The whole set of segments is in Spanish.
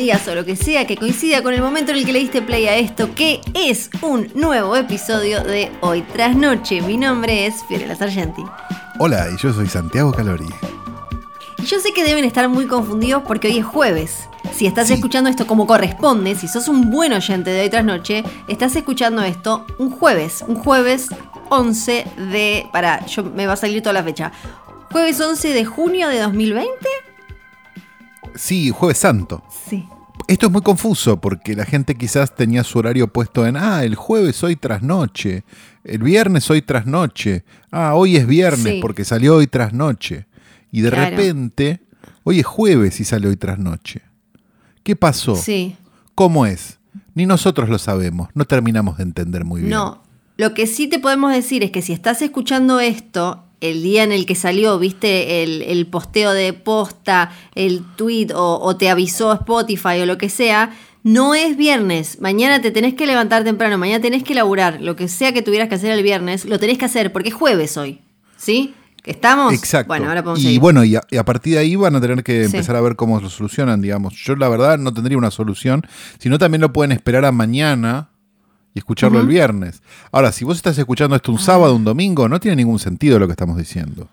Días o lo que sea que coincida con el momento en el que le diste play a esto, que es un nuevo episodio de Hoy tras Noche. Mi nombre es Fiorella Sargenti. Hola, y yo soy Santiago Calori. Y yo sé que deben estar muy confundidos porque hoy es jueves. Si estás Sí. escuchando esto como corresponde, si sos un buen oyente de Hoy tras Noche, estás escuchando esto un jueves, un jueves 11 de... Pará, yo, me va a salir toda la fecha. Jueves 11 de junio de 2020. Sí, Jueves Santo. Sí. Esto es muy confuso porque la gente quizás tenía su horario puesto en, ah, el jueves hoy tras noche, el viernes hoy tras noche, ah, hoy es viernes Sí. porque salió hoy tras noche. Y de Claro. repente, hoy es jueves y sale hoy tras noche. ¿Qué pasó? Sí. ¿Cómo es? Ni nosotros lo sabemos, no terminamos de entender muy bien. No, lo que sí te podemos decir es que si estás escuchando esto el día en el que salió, viste el, el posteo de posta, el tweet o, o te avisó Spotify o lo que sea, no es viernes. Mañana te tenés que levantar temprano, mañana tenés que laburar. Lo que sea que tuvieras que hacer el viernes, lo tenés que hacer porque es jueves hoy. ¿Sí? ¿Estamos? Exacto. Bueno, ahora podemos y seguir. bueno, y a, y a partir de ahí van a tener que Sí. empezar a ver cómo lo solucionan, digamos. Yo la verdad no tendría una solución, sino también lo pueden esperar a mañana y escucharlo el viernes. Ahora, si vos estás escuchando esto un Ah. sábado, un domingo, no tiene ningún sentido lo que estamos diciendo.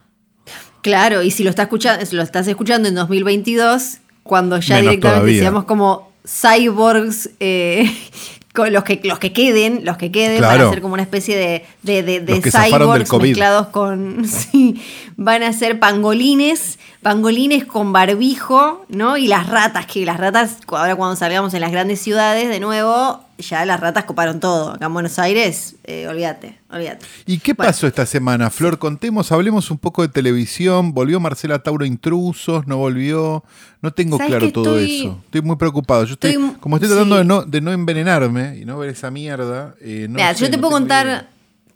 Claro, y si lo, está escuchando, lo estás escuchando en 2022, cuando ya Menos directamente seamos como cyborgs, eh, con los que, los que queden, los que queden, van Claro. a ser como una especie de, de, cyborgs mezclados con. Sí, van a ser pangolines, pangolines con barbijo, ¿no? Y las ratas, que las ratas, ahora cuando salgamos en las grandes ciudades, de nuevo, ya las ratas coparon todo. Acá en Buenos Aires, eh, olvídate, olvídate. ¿Y qué Bueno. pasó esta semana, Flor? Contemos, hablemos un poco de televisión. ¿Volvió Marcela Tauro Intrusos? ¿No volvió? No tengo ¿Sabes claro todo estoy- eso. Estoy muy preocupado. Yo estoy, estoy- como estoy tratando sí. de, no, de no envenenarme y no ver esa mierda. eh, no Mira, sé, yo te no puedo idea.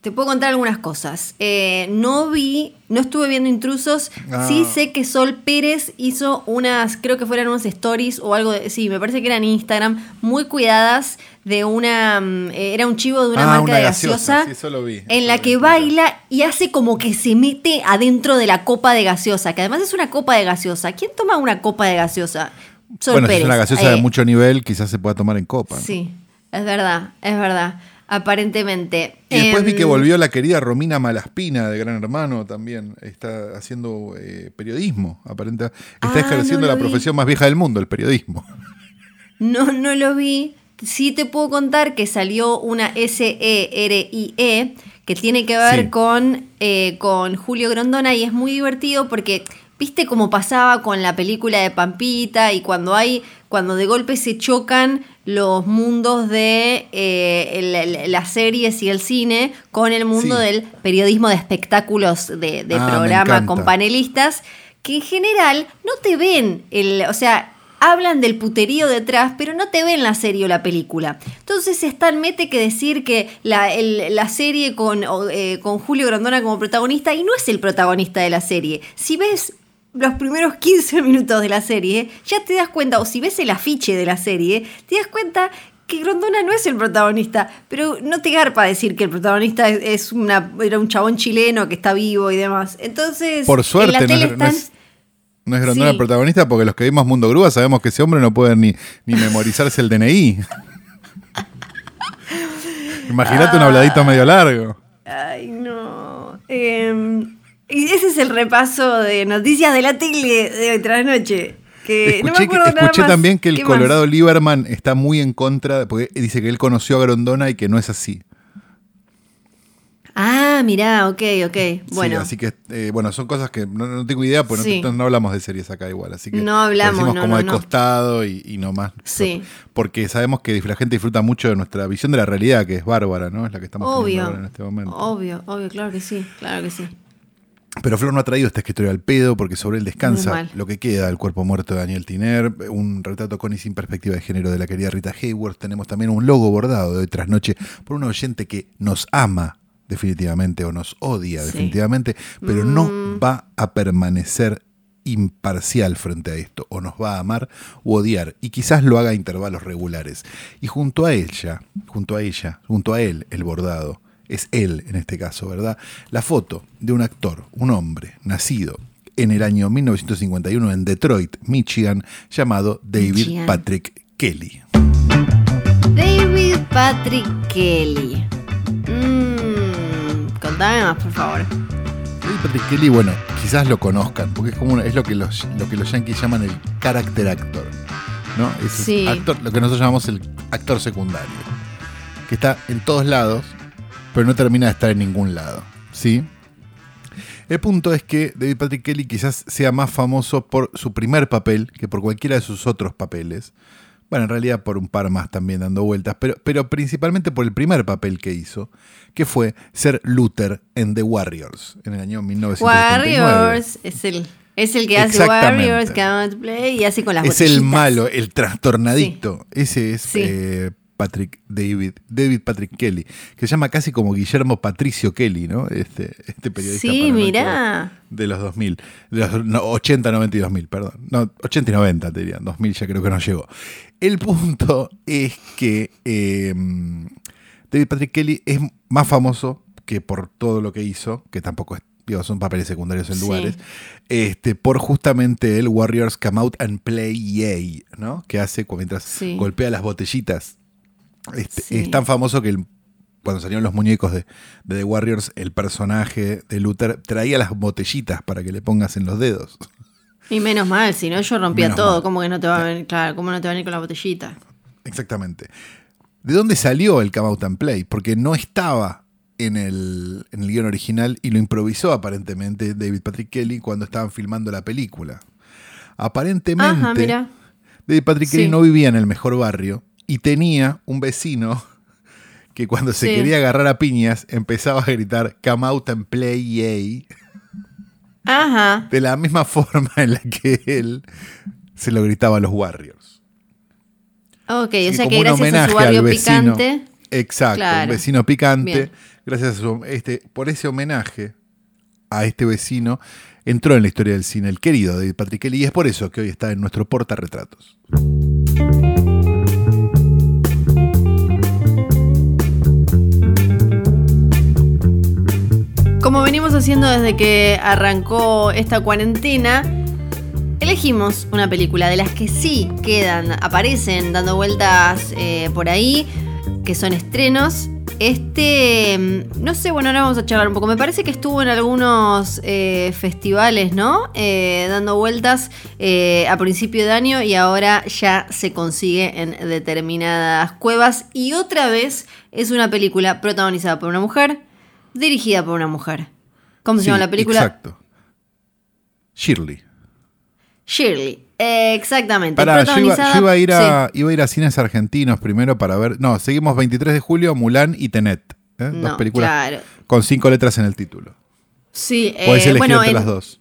Te puedo contar algunas cosas. Eh, no vi, no estuve viendo intrusos. Ah. Sí sé que Sol Pérez hizo unas, creo que fueran unas stories o algo de, sí, me parece que eran Instagram, muy cuidadas de una, mm, eh, era un chivo de una Ah, marca una de gaseosa, gaseosa, sí, eso lo vi, en la que baila y hace como que se mete adentro de la copa de gaseosa, que además es una copa de gaseosa. ¿Quién toma una copa de gaseosa? Sol bueno, si Pérez. es una gaseosa Eh, de mucho nivel, quizás se pueda tomar en copa. ¿no? Sí, es verdad, es verdad. Aparentemente. Y después vi que Em, volvió la querida Romina Malaspina de Gran Hermano también. Está haciendo eh, periodismo, aparentemente. Está Ah, ejerciendo no la vi. profesión más vieja del mundo, el periodismo. No, no lo vi. Sí te puedo contar que salió una S-E-R-I-E E que tiene que ver Sí. con, eh, con Julio Grondona y es muy divertido porque viste cómo pasaba con la película de Pampita y cuando hay, cuando de golpe se chocan los mundos de eh, el- el- las series y el cine con el mundo Sí. del periodismo de espectáculos de, de Ah, programa con panelistas que en general no te ven el, o sea, hablan del puterío detrás, pero no te ven la serie o la película. Entonces es tan mete que decir que la, el- la serie con, eh, con Julio Grondona como protagonista, y no es el protagonista de la serie. Si ves los primeros 15 minutos de la serie, ya te das cuenta, o si ves el afiche de la serie, te das cuenta que Grondona no es el protagonista, pero no te garpa decir que el protagonista es, es una, era un chabón chileno que está vivo y demás. Entonces, Por en suerte, la no tele es, no están- es- no es Grondona Sí. el protagonista, porque los que vimos Mundo Grúa sabemos que ese hombre no puede ni, ni memorizarse el DNI. Imagínate un habladito medio largo. Ay, no. Eh, y ese es el repaso de noticias de la tele de hoy tras noche. Que no me Escuché, que- nada escuché más. también que el ¿Qué más? Colorado Lieberman está muy en contra, porque dice que él conoció a Grondona y que no es así. Ah, mirá, ok, ok. Sí, Bueno, así que, eh, bueno, son cosas que no, no tengo idea, porque Sí. no hablamos de series acá igual. Así que No hablamos, decimos no, como de costado y, y no más. Sí. Porque sabemos que la gente disfruta mucho de nuestra visión de la realidad, que es bárbara, ¿no? Es la que estamos obvio. en este momento. Obvio, obvio, claro que sí, claro que sí. Pero Flor no ha traído esta escritorio al pedo porque sobre él descansa lo que queda del cuerpo muerto de Daniel Tiner, un retrato con y sin perspectiva de género de la querida Rita Hayworth. Tenemos también un logo bordado de hoy tras noche por un oyente que nos ama definitivamente, o nos odia Sí. definitivamente, pero Mm. no va a permanecer imparcial frente a esto, o nos va a amar u odiar, y quizás lo haga a intervalos regulares. Y junto a ella, junto a ella, junto a él, el bordado, es él en este caso, ¿verdad? La foto de un actor, un hombre, nacido en el año 1951 en Detroit, Michigan, llamado David Michigan. Patrick Kelly. David Patrick Kelly. Mm, contame más, por favor. David Patrick Kelly, bueno, quizás lo conozcan, porque es como una- es lo que los, lo que los yankees llaman el character actor. ¿no? Es Sí. actor, lo que nosotros llamamos el actor secundario. Que está en todos lados, pero no termina de estar en ningún lado. ¿Sí? El punto es que David Patrick Kelly quizás sea más famoso por su primer papel que por cualquiera de sus otros papeles. Bueno, en realidad por un par más también dando vueltas, pero, pero principalmente por el primer papel que hizo, que fue ser Luther en The Warriors en el año 1979. Warriors es el, es el que hace. Warriors, to Play y hace con las Es el malo, el trastornadicto. Ese es Sí. eh, Patrick David, David Patrick Kelly, que se llama casi como Guillermo Patricio Kelly, ¿no? Este, este periodista. Sí, paranoico mirá. De los 2000, de los no, 80, 90 y 2000, perdón. No, 80 y 90 te diría, 2000 ya creo que no llegó. El punto es que eh, David Patrick Kelly es más famoso que por todo lo que hizo, que tampoco es, digo, son papeles secundarios en Sí. lugares, este, por justamente el Warriors Come Out and Play Yay, ¿no? Que hace mientras Sí. golpea las botellitas. Este, Sí. Es tan famoso que el- cuando salieron los muñecos de, de The Warriors, el personaje de Luther traía las botellitas para que le pongas en los dedos. Y menos mal, si no yo rompía Menos todo. mal. ¿Cómo que no te va a venir? Claro, ¿cómo no te va a venir con la botellita? Exactamente. ¿De dónde salió el Come Out and Play? Porque no estaba en el, en el guion original y lo improvisó aparentemente David Patrick Kelly cuando estaban filmando la película. Aparentemente, Ajá, mira. David Patrick Kelly Sí. no vivía en el mejor barrio y tenía un vecino que cuando se Sí. quería agarrar a piñas empezaba a gritar Come Out and Play Yay Ajá. de la misma forma en la que él se lo gritaba a los Warriors. Ok, Sí, o sea que un gracias a su barrio vecino. picante. Exacto, Claro. un vecino picante. Bien. Gracias a su, este, por ese homenaje a este vecino, entró en la historia del cine el querido David Patrick Kelly y es por eso que hoy está en nuestro portarretratos. Como venimos haciendo desde que arrancó esta cuarentena, elegimos una película de las que sí quedan, aparecen dando vueltas eh, por ahí, que son estrenos. Este, mm, no sé, bueno, ahora vamos a charlar un poco. Me parece que estuvo en algunos eh, festivales, ¿no? Eh, dando vueltas a principio de año y ahora ya se consigue en determinadas cuevas. Y otra vez es una película protagonizada por una mujer, dirigida por una mujer. ¿Cómo se Sí, llama la película? Exacto. Shirley. Shirley. Eh, exactamente. Pará, yo iba, yo iba a ir a, Sí. iba a ir a cines argentinos primero para ver. No, seguimos 23 de julio, Mulan y Tenet. ¿eh? Dos películas claro. con cinco letras en el título. Sí, eh, elegir bueno, entre en, las dos.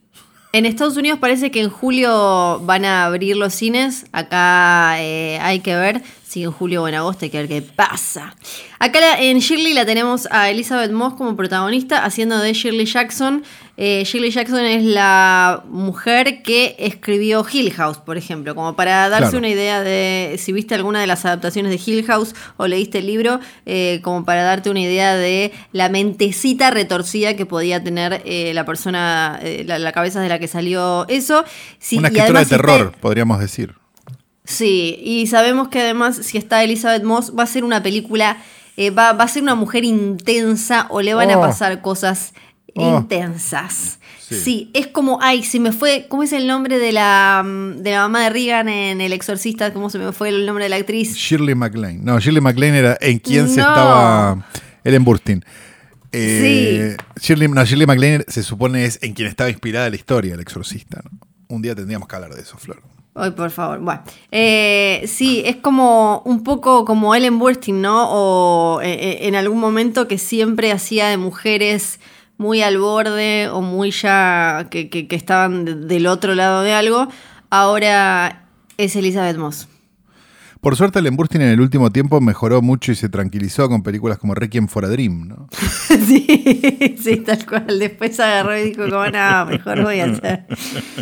En Estados Unidos parece que en julio van a abrir los cines. Acá eh, hay que ver si en julio o en agosto hay que ver qué pasa. Acá en Shirley la tenemos a Elizabeth Moss como protagonista, haciendo de Shirley Jackson. Eh, Shirley Jackson es la mujer que escribió Hill House, por ejemplo, como para darse Claro. una idea de si viste alguna de las adaptaciones de Hill House o leíste el libro, eh, como para darte una idea de la mentecita retorcida que podía tener eh, la persona, eh, la, la cabeza de la que salió eso. Sí, Una escritura de terror, te- podríamos decir. Sí, y sabemos que además si está Elizabeth Moss va a ser una película, va, va a ser una mujer intensa o le van a Oh. pasar cosas Oh. intensas. Sí. Sí. es como, ay, se me fue, ¿cómo es el nombre de la, mm, de la mamá de Regan en El Exorcista? ¿Cómo se me fue el nombre de la actriz? Shirley MacLaine. No, Shirley MacLaine era en quien se estaba Ellen Burstyn. Eh, Shirley, no, Shirley MacLaine se supone es en quien estaba inspirada la historia, el exorcista. ¿no? Un día tendríamos que hablar de eso, Flor. Ay, por favor. Bueno, eh, sí, es como un poco como Ellen Burstyn, ¿no? O eh, en algún momento que siempre hacía de mujeres muy al borde o muy ya que, que- que estaban de- del otro lado de algo. Ahora es Elizabeth Moss. Por suerte, Ellen Burstyn en el último tiempo mejoró mucho y se tranquilizó con películas como Requiem for a Dream, ¿no? sí, sí, tal cual. Después agarró y dijo, como, no, mejor voy a hacer.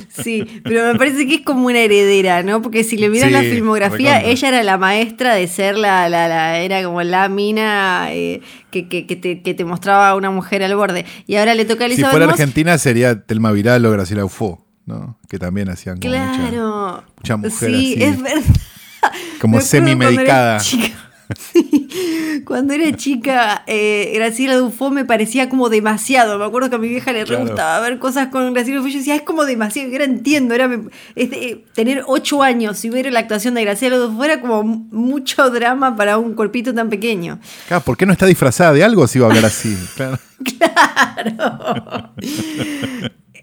Sí, pero me parece que es como una heredera, ¿no? Porque si le miras Sí, la filmografía, recontra. ella era la maestra de ser la, la, la era como la mina eh, que, que, que te, que te mostraba a una mujer al borde. Y ahora le toca a Si Elizabeth fuera Moss. Argentina sería Telma Viral o Graciela Ufo, ¿no? Que también hacían como mucha- Claro. mucha mujer sí, así. es verdad. como era semi-medicada. Sí. Cuando era chica, eh, Graciela Dufo me parecía como demasiado. Me acuerdo que a mi vieja le re Claro. gustaba ver cosas con Graciela Dufo. Yo decía, es como demasiado. Y ahora entiendo. Era, eh, tener ocho años y ver la actuación de Graciela Dufo era como mucho drama para un cuerpito tan pequeño. Claro, ¿por qué no está disfrazada de algo si va a hablar así? Claro.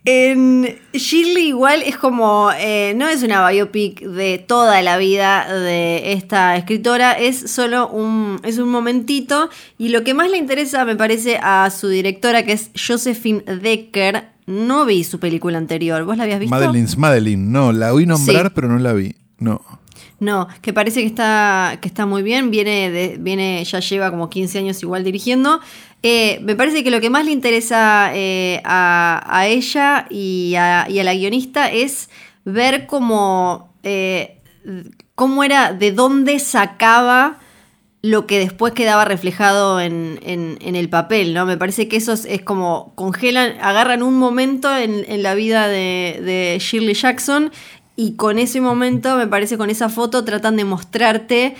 En Shirley igual es como, eh, no es una biopic de toda la vida de esta escritora, es solo un, es un momentito y lo que más le interesa me parece a su directora que es Josephine Decker, no vi su película anterior, ¿vos la habías visto? Madeline's Madeline, no, la oí nombrar, Sí. pero no la vi. No. No, que parece que está, que está muy bien, viene, de- viene, ya lleva como 15 años igual dirigiendo. Eh, me parece que lo que más le interesa eh, a, a ella y a, a la guionista es ver cómo, eh, cómo era, de dónde sacaba lo que después quedaba reflejado en, en- el papel, ¿no? Me parece que eso es, como congelan, agarran un momento en, en la vida de Shirley Jackson y con ese momento, me parece, con esa foto tratan de mostrarte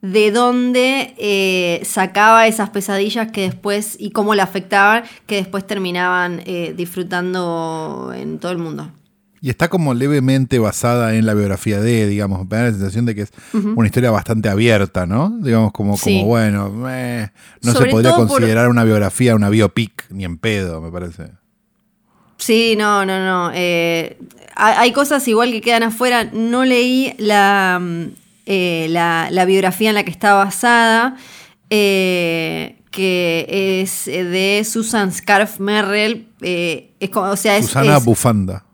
de dónde eh, sacaba esas pesadillas que después y cómo la afectaban, que después terminaban eh, disfrutando en todo el mundo. Y está como levemente basada en la biografía de, digamos, me da la sensación de que es una historia bastante abierta, ¿no? Digamos, como, Sí. como bueno, no Sobre se podría por- considerar una biografía una biopic, ni en pedo, me parece. Sí, no, no, no. eh, hay hay cosas igual que quedan afuera. No leí la, mm, eh, la, la biografía en la que está basada, eh, que es eh, de Susan Scarf Merrill. eh, es como, o sea, es, Susana es- Bufanda.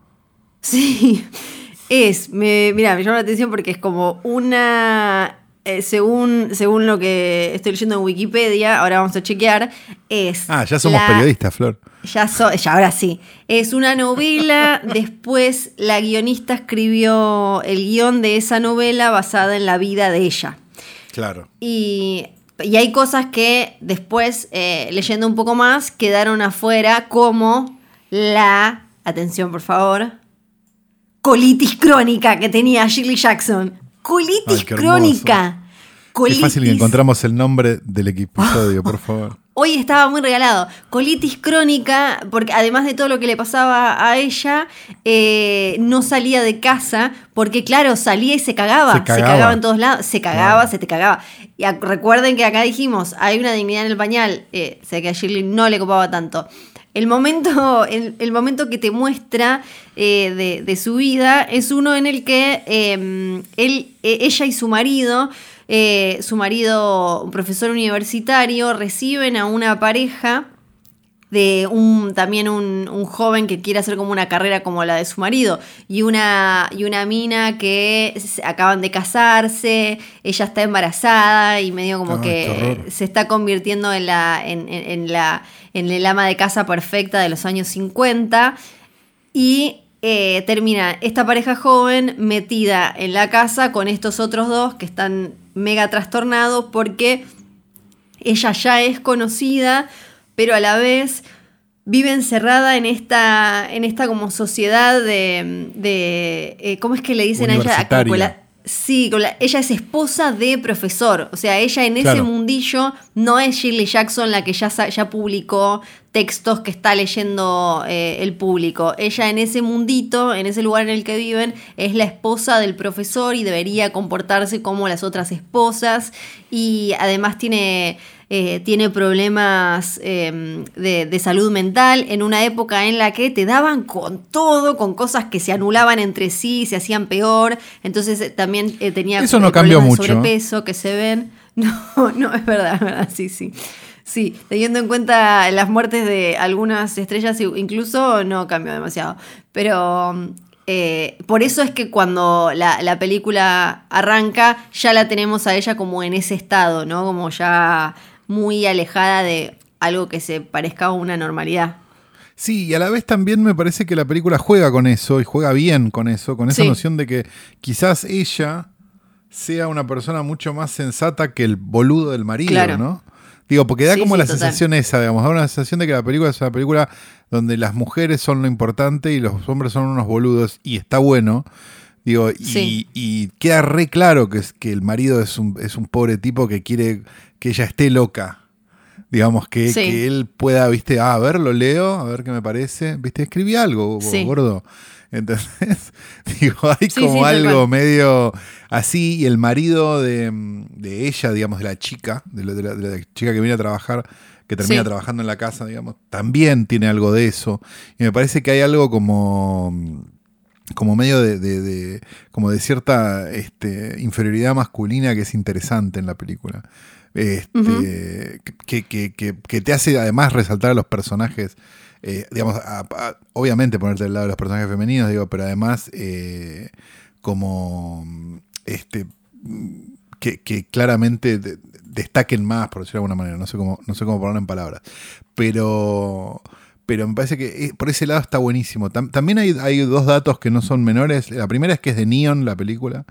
Sí, es, me, mira, me llama la atención porque es como una, eh, según, según lo que estoy leyendo en Wikipedia, ahora vamos a chequear, es... Ah, ya somos la- periodistas, Flor. Ya, so- ya ahora sí. Es una novela, después la guionista escribió el guion de esa novela basada en la vida de ella. Claro. Y, y hay cosas que después, eh, leyendo un poco más, quedaron afuera, como la, atención por favor, colitis crónica que tenía Shirley Jackson. Colitis Ay, crónica. Qué fácil que Colitis- encontramos el nombre del episodio, por favor. Hoy estaba muy regalado. Colitis crónica, porque además de todo lo que le pasaba a ella, eh, no salía de casa, porque claro, salía y se cagaba. Se Se cagaba. en todos lados. Se cagaba, se te cagaba. Y recuerden que acá dijimos, hay una dignidad en el pañal. Eh, sé que a Shirley no le copaba tanto. El momento, el, momento que te muestra eh, de, de su vida es uno en el que eh, él, eh, ella y su marido, eh, su marido, un profesor universitario, reciben a una pareja de un también un, un joven que quiere hacer como una carrera como la de su marido. Y una y una mina que se- acaban de casarse ella está embarazada y medio como qué que se está convirtiendo en la en, en- en la en el ama de casa perfecta de los años 50 y eh, termina esta pareja joven metida en la casa con estos otros dos que están mega trastornados porque ella ya es conocida, pero a la vez vive encerrada en esta, en esta como sociedad de, de, eh, ¿cómo es que le dicen a ella? Como la- sí, la- ella es esposa de profesor, o sea, ella en ese mundillo no es Shirley Jackson la que ya, ya publicó textos que está leyendo eh, el público. Ella en ese mundito, en ese lugar en el que viven, es la esposa del profesor y debería comportarse como las otras esposas y además tiene eh, tiene problemas eh, de, de salud mental en una época en la que te daban con todo, con cosas que se anulaban entre sí, se hacían peor. Entonces eh, también eh, tenía Eso no cambió problemas de mucho. sobrepeso que se ven. No, no, es verdad, es verdad, sí, sí. Sí, teniendo en cuenta las muertes de algunas estrellas, incluso no cambió demasiado. Pero eh, por eso es que cuando la, la, película arranca, ya la tenemos a ella como en ese estado, ¿no? Como ya muy alejada de algo que se parezca a una normalidad. Sí, y a la vez también me parece que la película juega con eso y juega bien con eso, con esa Sí. noción de que quizás ella sea una persona mucho más sensata que el boludo del marido, Claro. ¿no? Digo, porque da Sí, como sí, la total. sensación esa, digamos, da una sensación de que la película es una película donde las mujeres son lo importante y los hombres son unos boludos, y está bueno. Digo, y, Sí. y queda re claro que, es, que el marido es un, es un pobre tipo que quiere que ella esté loca. Digamos, que, Sí. que él pueda, viste, ah, a ver, lo leo, a ver qué me parece. Viste, escribí algo, Sí. gordo. Entonces, digo, hay Sí, como algo medio así. Y el marido de, de ella, digamos, de la chica, de la, de la- de la chica que viene a trabajar, que termina trabajando en la casa, digamos, también tiene algo de eso. Y me parece que hay algo como como medio de, de- de- como de cierta este, inferioridad masculina que es interesante en la película. Este, que, que- que- te hace además resaltar a los personajes, eh, digamos, obviamente ponerte del lado de los personajes femeninos, digo, pero además eh, como este que, claramente de- destaquen más, por decirlo de alguna manera, no sé cómo, no sé cómo ponerlo en palabras. Pero, pero me parece que eh, por ese lado está buenísimo. Tam- también hay, hay dos datos que no son menores. La primera es que es de Neon la película.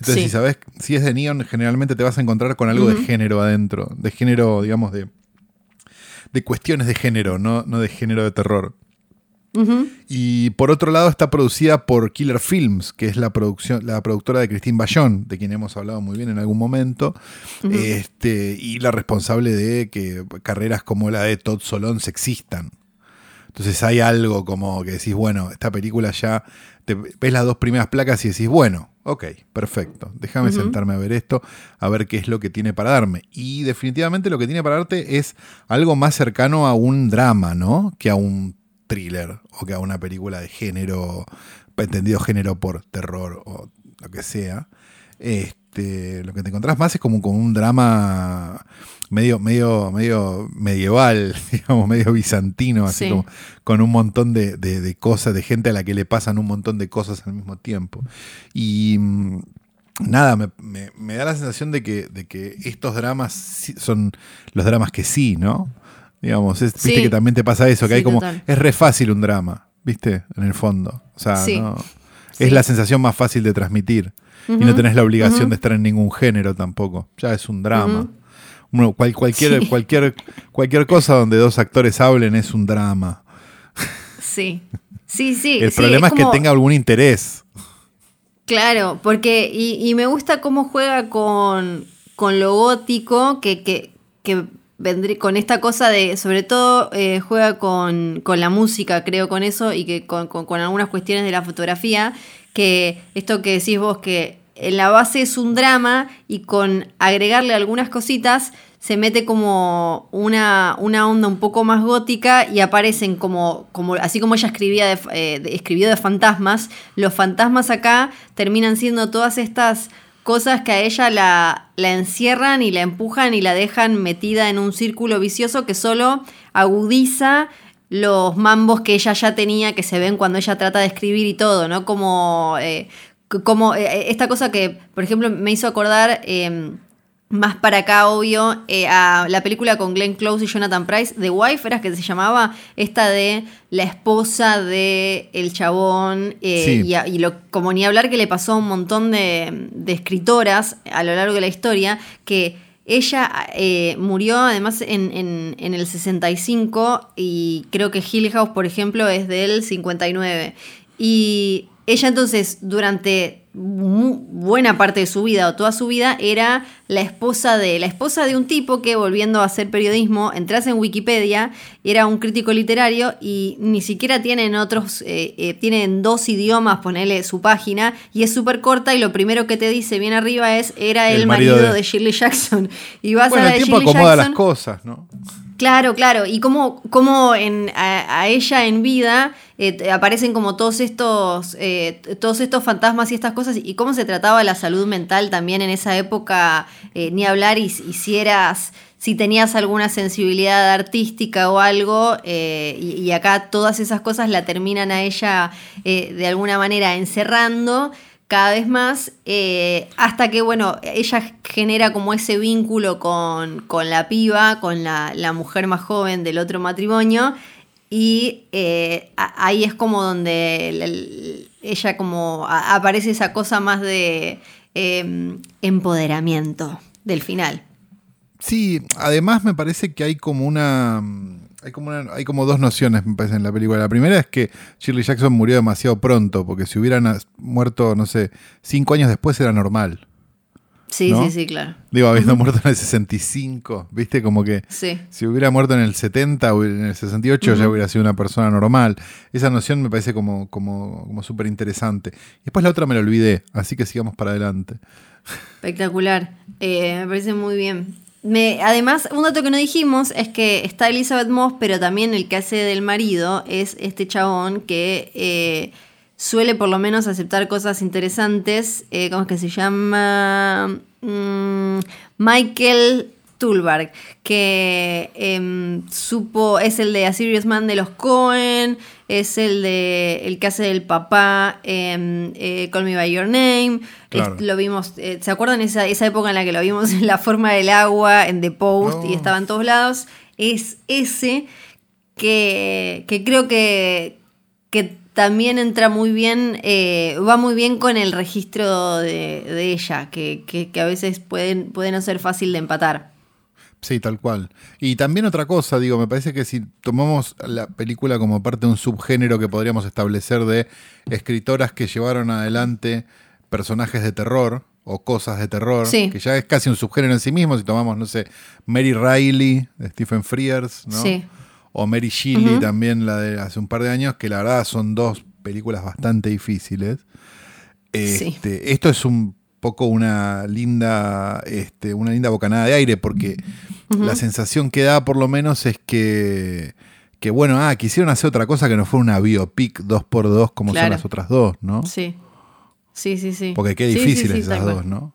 Entonces, Sí. si sabes, si es de Neon, generalmente te vas a encontrar con algo de género adentro. De género, digamos, de, de cuestiones de género, no, no de género de terror. Y por otro lado está producida por Killer Films, que es la, producción, la productora de Christine Bayón, de quien hemos hablado muy bien en algún momento, este, y la responsable de que carreras como la de Todd Solondz existan. Entonces hay algo como que decís, bueno, esta película ya, te ves las dos primeras placas y decís, bueno, ok, perfecto, déjame sentarme a ver esto, a ver qué es lo que tiene para darme. Y definitivamente lo que tiene para darte es algo más cercano a un drama, ¿no? Que a un thriller o que a una película de género, entendido género por terror o lo que sea. Este, lo que te encontrás más es como con un drama medio, medio, medio medieval, digamos, medio bizantino, así Sí. como con un montón de, de- de cosas, de gente a la que le pasan un montón de cosas al mismo tiempo. Y mm, nada, me, me- me da la sensación de que, de que estos dramas son los dramas que sí, ¿no? Digamos, es- viste que también te pasa eso, que Sí, hay como, total. es re fácil un drama, ¿viste? En el fondo. O sea, no- es la sensación más fácil de transmitir. Y no tenés la obligación de estar en ningún género tampoco. Ya es un drama. Cual- cualquier, Sí. cualquier, cualquier cosa donde dos actores hablen es un drama. Sí. Sí, sí. El sí, problema es, como- que tenga algún interés. Claro, porque y, y me gusta cómo juega con, con lo gótico, que, que, que vendré con esta cosa de, sobre todo eh, juega con, con la música, creo, con eso, y que con, con- con algunas cuestiones de la fotografía, que esto que decís vos, que en la base es un drama y con agregarle algunas cositas se mete como una, una onda un poco más gótica y aparecen como, como así como ella escribía de, eh, escribió de fantasmas, los fantasmas acá terminan siendo todas estas cosas que a ella la, la encierran y la empujan y la dejan metida en un círculo vicioso que solo agudiza los mambos que ella ya tenía, que se ven cuando ella trata de escribir y todo, ¿no? Como, eh, como eh, esta cosa que, por ejemplo, me hizo acordar... eh, más para acá, obvio, eh, a la película con Glenn Close y Jonathan Price, The Wife, era que se llamaba, esta de la esposa de el chabón, eh, Sí. y, a- y lo, como ni hablar que le pasó a un montón de, de escritoras a lo largo de la historia, que ella eh, murió además en, en- en el 65 y creo que Hill House, por ejemplo, es del 59. Y ella entonces durante buena parte de su vida o toda su vida era la esposa de la esposa de un tipo que volviendo a hacer periodismo entras en Wikipedia era un crítico literario y ni siquiera tienen otros eh, eh, tienen dos idiomas ponele su página y es súper corta y lo primero que te dice bien arriba es era el, El marido marido, de- de... Shirley Jackson y vas Bueno, a la el de tiempo Shirley acomoda Jackson las cosas, ¿no? Claro, claro. Y cómo, cómo en, a, ella en vida eh, aparecen como todos estos, eh, todos estos fantasmas y estas cosas, y cómo se trataba la salud mental también en esa época, eh, ni hablar, y, y si tenías alguna sensibilidad artística o algo, eh, y, acá todas esas cosas la terminan a ella de alguna manera encerrando cada vez más, eh, hasta que, bueno, ella genera como ese vínculo con, la piba, con la, mujer más joven del otro matrimonio, y ahí es como donde ella como aparece esa cosa más de em, empoderamiento del final. Sí, además me parece que hay como una. Hay como, hay como dos nociones, me parece, en la película. La primera es que Shirley Jackson murió demasiado pronto, porque si hubieran muerto, no sé, cinco años después era normal. Sí, sí, sí, claro. Digo, habiendo muerto en el 65, ¿viste? Como que si hubiera muerto en el 70 o en el 68 ya hubiera sido una persona normal. Esa noción me parece como, como, como súper interesante. Y después la otra me la olvidé, así que sigamos para adelante. Espectacular. Eh, me parece muy bien además, un dato que no dijimos es que está Elizabeth Moss, pero también el que hace del marido es este chabón que eh, suele por lo menos aceptar cosas interesantes. Eh, ¿Cómo es que se llama? Mm, Michael Tulbarg, que em, supo, es el de A Serious Man de los Cohen, es el de el que hace del papá en eh, Call Me By Your Name. lo vimos, eh, ¿se acuerdan esa, esa época en la que lo vimos en la forma del agua, en The Post y estaba en todos lados? Es ese que, que creo que, que también entra muy bien, eh, va muy bien con el registro de, ella, que, que, a veces pueden, puede no ser fácil de empatar. Sí, tal cual. Y también otra cosa, digo, me parece que si tomamos la película como parte de un subgénero que podríamos establecer de escritoras que llevaron adelante personajes de terror o cosas de terror, que ya es casi un subgénero en sí mismo, si tomamos, no sé, Mary Riley de Stephen Frears, ¿no? Sí. O Mary Shelley también, la de hace un par de años, que la verdad son dos películas bastante difíciles. Este, Esto es un poco una linda, este, una linda bocanada de aire, porque la sensación que da por lo menos es que, que, bueno, ah, quisieron hacer otra cosa que no fue una biopic 2x2 como son las otras dos, ¿no? Sí. Sí, sí, sí. Porque qué difíciles esas dos, ¿no?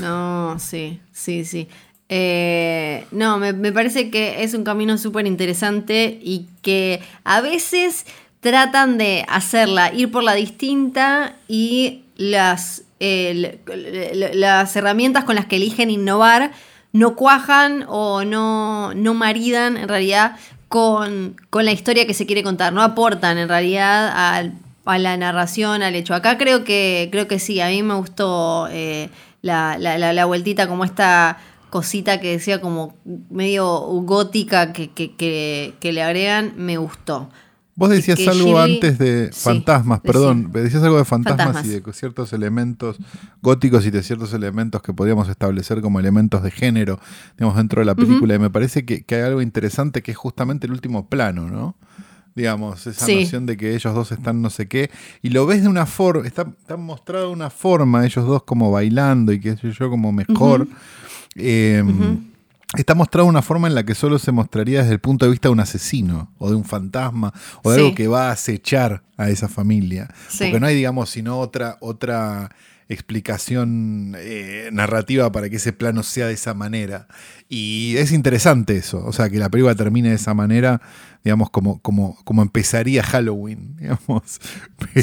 No, sí, sí, sí. Eh, no, me, me, parece que es un camino súper interesante y que a veces tratan de hacerla ir por la distinta y las las herramientas con las que eligen innovar no cuajan o no, no maridan en realidad con, la historia que se quiere contar, no aportan en realidad a, la narración, al hecho. Acá creo que, creo que sí, a mí me gustó eh, la, la, vueltita como esta cosita que decía como medio gótica que, que le agregan, me gustó. Vos decías algo antes de fantasmas, perdón, decías algo de fantasmas, y de ciertos elementos góticos y de ciertos elementos que podríamos establecer como elementos de género, digamos, dentro de la película. Y me parece que, hay algo interesante que es justamente el último plano, ¿no? Digamos, esa noción de que ellos dos están no sé qué. Y lo ves de una forma, está, mostrado de una forma, ellos dos como bailando y qué sé yo, como mejor. Está mostrado una forma en la que solo se mostraría desde el punto de vista de un asesino o de un fantasma o de algo que va a acechar a esa familia. Porque no hay, digamos, sino otra, otra explicación eh, narrativa para que ese plano sea de esa manera. Y es interesante eso, o sea, que la película termine de esa manera, digamos, como, como, como empezaría Halloween, digamos.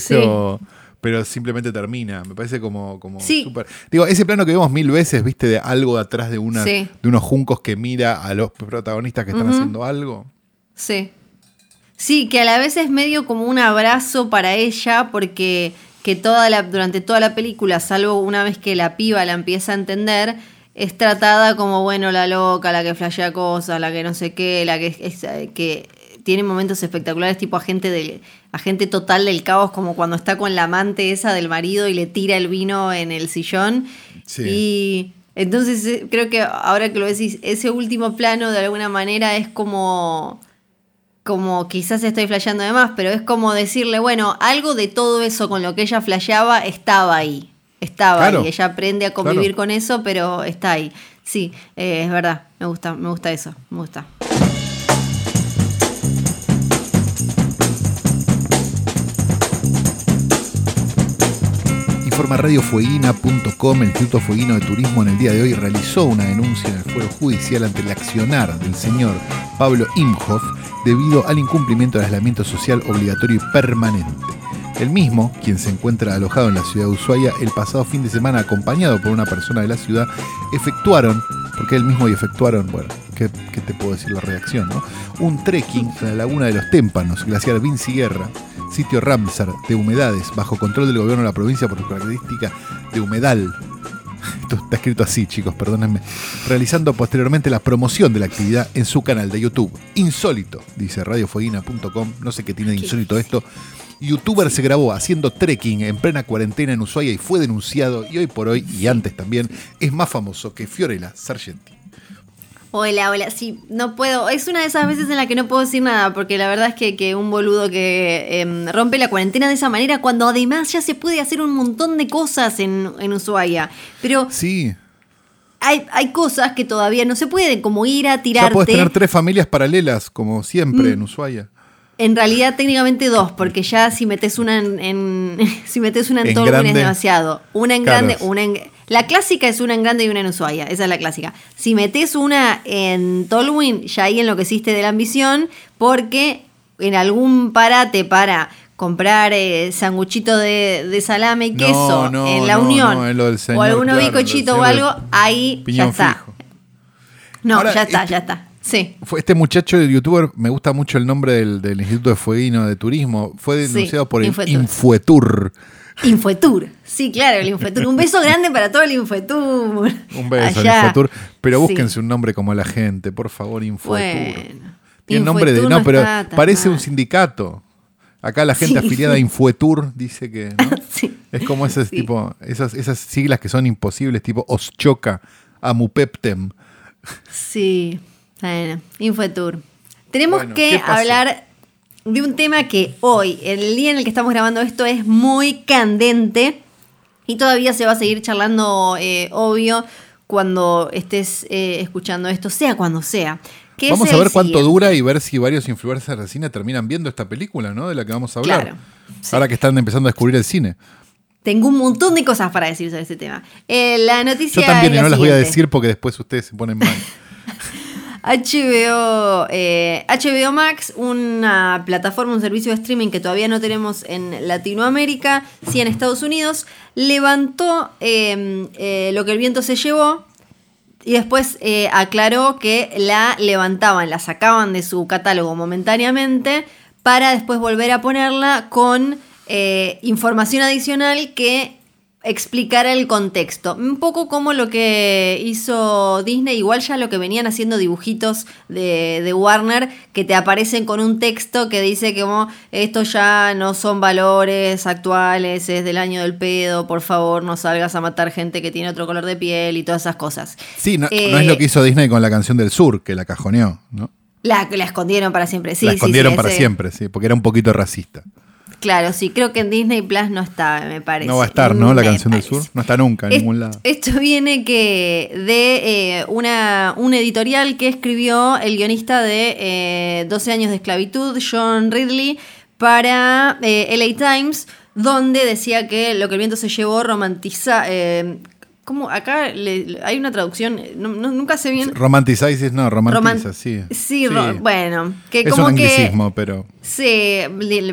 Pero pero simplemente termina. Me parece como, como súper. Digo, ese plano que vemos mil veces, viste, de algo atrás de, una, de unos juncos que mira a los protagonistas que están haciendo algo. Sí. Sí, que a la vez es medio como un abrazo para ella, porque que toda la, durante toda la película, salvo una vez que la piba la empieza a entender, es tratada como, bueno, la loca, la que flashea cosas, la que no sé qué, la que, es, que tiene momentos espectaculares, tipo agente, del, agente total del caos, como cuando está con la amante esa del marido y le tira el vino en el sillón. Y entonces eh, creo que ahora que lo decís, ese último plano de alguna manera es como como quizás estoy flasheando de más, pero es como decirle, bueno, algo de todo eso con lo que ella flasheaba estaba ahí. Estaba ahí. Ella aprende a convivir con eso, pero está ahí. Sí, eh, es verdad. Me gusta, me gusta eso. Me gusta. Informa radiofueguina.com. El Instituto Fueguino de Turismo en el día de hoy realizó una denuncia en el fuero judicial ante el accionar del señor Pablo Imhoff debido al incumplimiento del aislamiento social obligatorio y permanente. El mismo, quien se encuentra alojado en la ciudad de Ushuaia, el pasado fin de semana acompañado por una persona de la ciudad, efectuaron, porque él mismo y efectuaron, bueno, ¿qué, te puedo decir la reacción? Un trekking en la laguna de los Témpanos, glaciar Vinci Guerra, sitio Ramsar de humedades, bajo control del gobierno de la provincia por su característica de humedal. Esto está escrito así, chicos, perdónenme. Realizando posteriormente la promoción de la actividad en su canal de YouTube. Insólito, dice radiofueguina.com. No sé qué tiene de insólito esto. Youtuber se grabó haciendo trekking en plena cuarentena en Ushuaia y fue denunciado y hoy por hoy, y antes también, es más famoso que Fiorella Sargenti. Hola, hola. Sí, no puedo. Es una de esas veces en la que no puedo decir nada, porque la verdad es que, que un boludo que em, rompe la cuarentena de esa manera, cuando además ya se puede hacer un montón de cosas en, en Ushuaia. Pero Sí, hay, hay cosas que todavía no se pueden, como ir a ya tirarte. puedes tener tres familias paralelas, como siempre en Ushuaia. En realidad, técnicamente dos, porque ya si metes una en, en- si metes una en, En es demasiado. Una en grande, una en. La clásica es una en grande y una en Ushuaia. Esa es la clásica. Si metes una en Tolwyn, ya ahí enloqueciste de la ambición, porque en algún parate para comprar eh, sanguchito de, de salame y queso no, en la no, Unión o claro, bicochito o algo, ahí ya está. fijo. No, Ahora, ya está, este- ya está. Sí. Fue este muchacho de youtuber, me gusta mucho el nombre del, del Instituto de Fueguino de Turismo, fue Sí, denunciado por el Infotur. Infuetur. Infotur. Sí, claro, el Infotur. Un beso grande para todo el Infotur. Un beso al Allá. Infutur. Pero Sí. búsquense un nombre como la gente, por favor, Infutur. Bueno. Tiene nombre de. No, pero parece un sindicato. Acá la gente Sí. afiliada a Infuetur dice que. ¿no? Sí. Es como ese tipo, esas, esas siglas que son imposibles, tipo Oschoca, Amupeptem. Sí. Bueno, Infotur. Tenemos Bueno, que hablar de un tema que hoy, el día en el que estamos grabando esto, es muy candente y todavía se va a seguir charlando, eh, obvio, cuando estés eh, escuchando esto, sea cuando sea. Vamos a ver cuánto siguiente. dura y ver si varios influencers de cine terminan viendo esta película, ¿no? De la que vamos a hablar. Claro, sí. Ahora que están empezando a descubrir el cine. Tengo un montón de cosas para decir sobre este tema. Eh, la noticia Yo también, es la no las voy a decir porque después ustedes se ponen mal. HBO, eh, HBO Max, una plataforma, un servicio de streaming que todavía no tenemos en Latinoamérica, sí en Estados Unidos, levantó eh, eh, lo que el viento se llevó y después eh, aclaró que la levantaban, la sacaban de su catálogo momentáneamente para después volver a ponerla con eh, información adicional que explicara el contexto. Un poco como lo que hizo Disney, igual ya lo que venían haciendo dibujitos de, de Warner, que te aparecen con un texto que dice que como estos ya no son valores actuales, es del año del pedo, por favor no salgas a matar gente que tiene otro color de piel y todas esas cosas. Sí, no, Eh, no es lo que hizo Disney con la canción del sur, que la cajoneó, ¿no? La, la escondieron para siempre, sí. la sí, escondieron sí, para ese- siempre, sí, porque era un poquito racista. Claro, sí, creo que en Disney Plus no está, me parece. No va a estar, ¿no? La Me canción del sur. No está nunca en Es- ningún lado. Esto viene que de eh, una, un editorial que escribió el guionista de eh, 12 años de esclavitud, John Ridley, para eh, LA Times, donde decía que lo que el viento se llevó romantiza... ¿Cómo? Acá le- hay una traducción, no- no- nunca sé bien. Romanticize, no, romantiza, Roman- sí. Sí, ro- bueno, que es como un que... anglicismo, pero. Sí,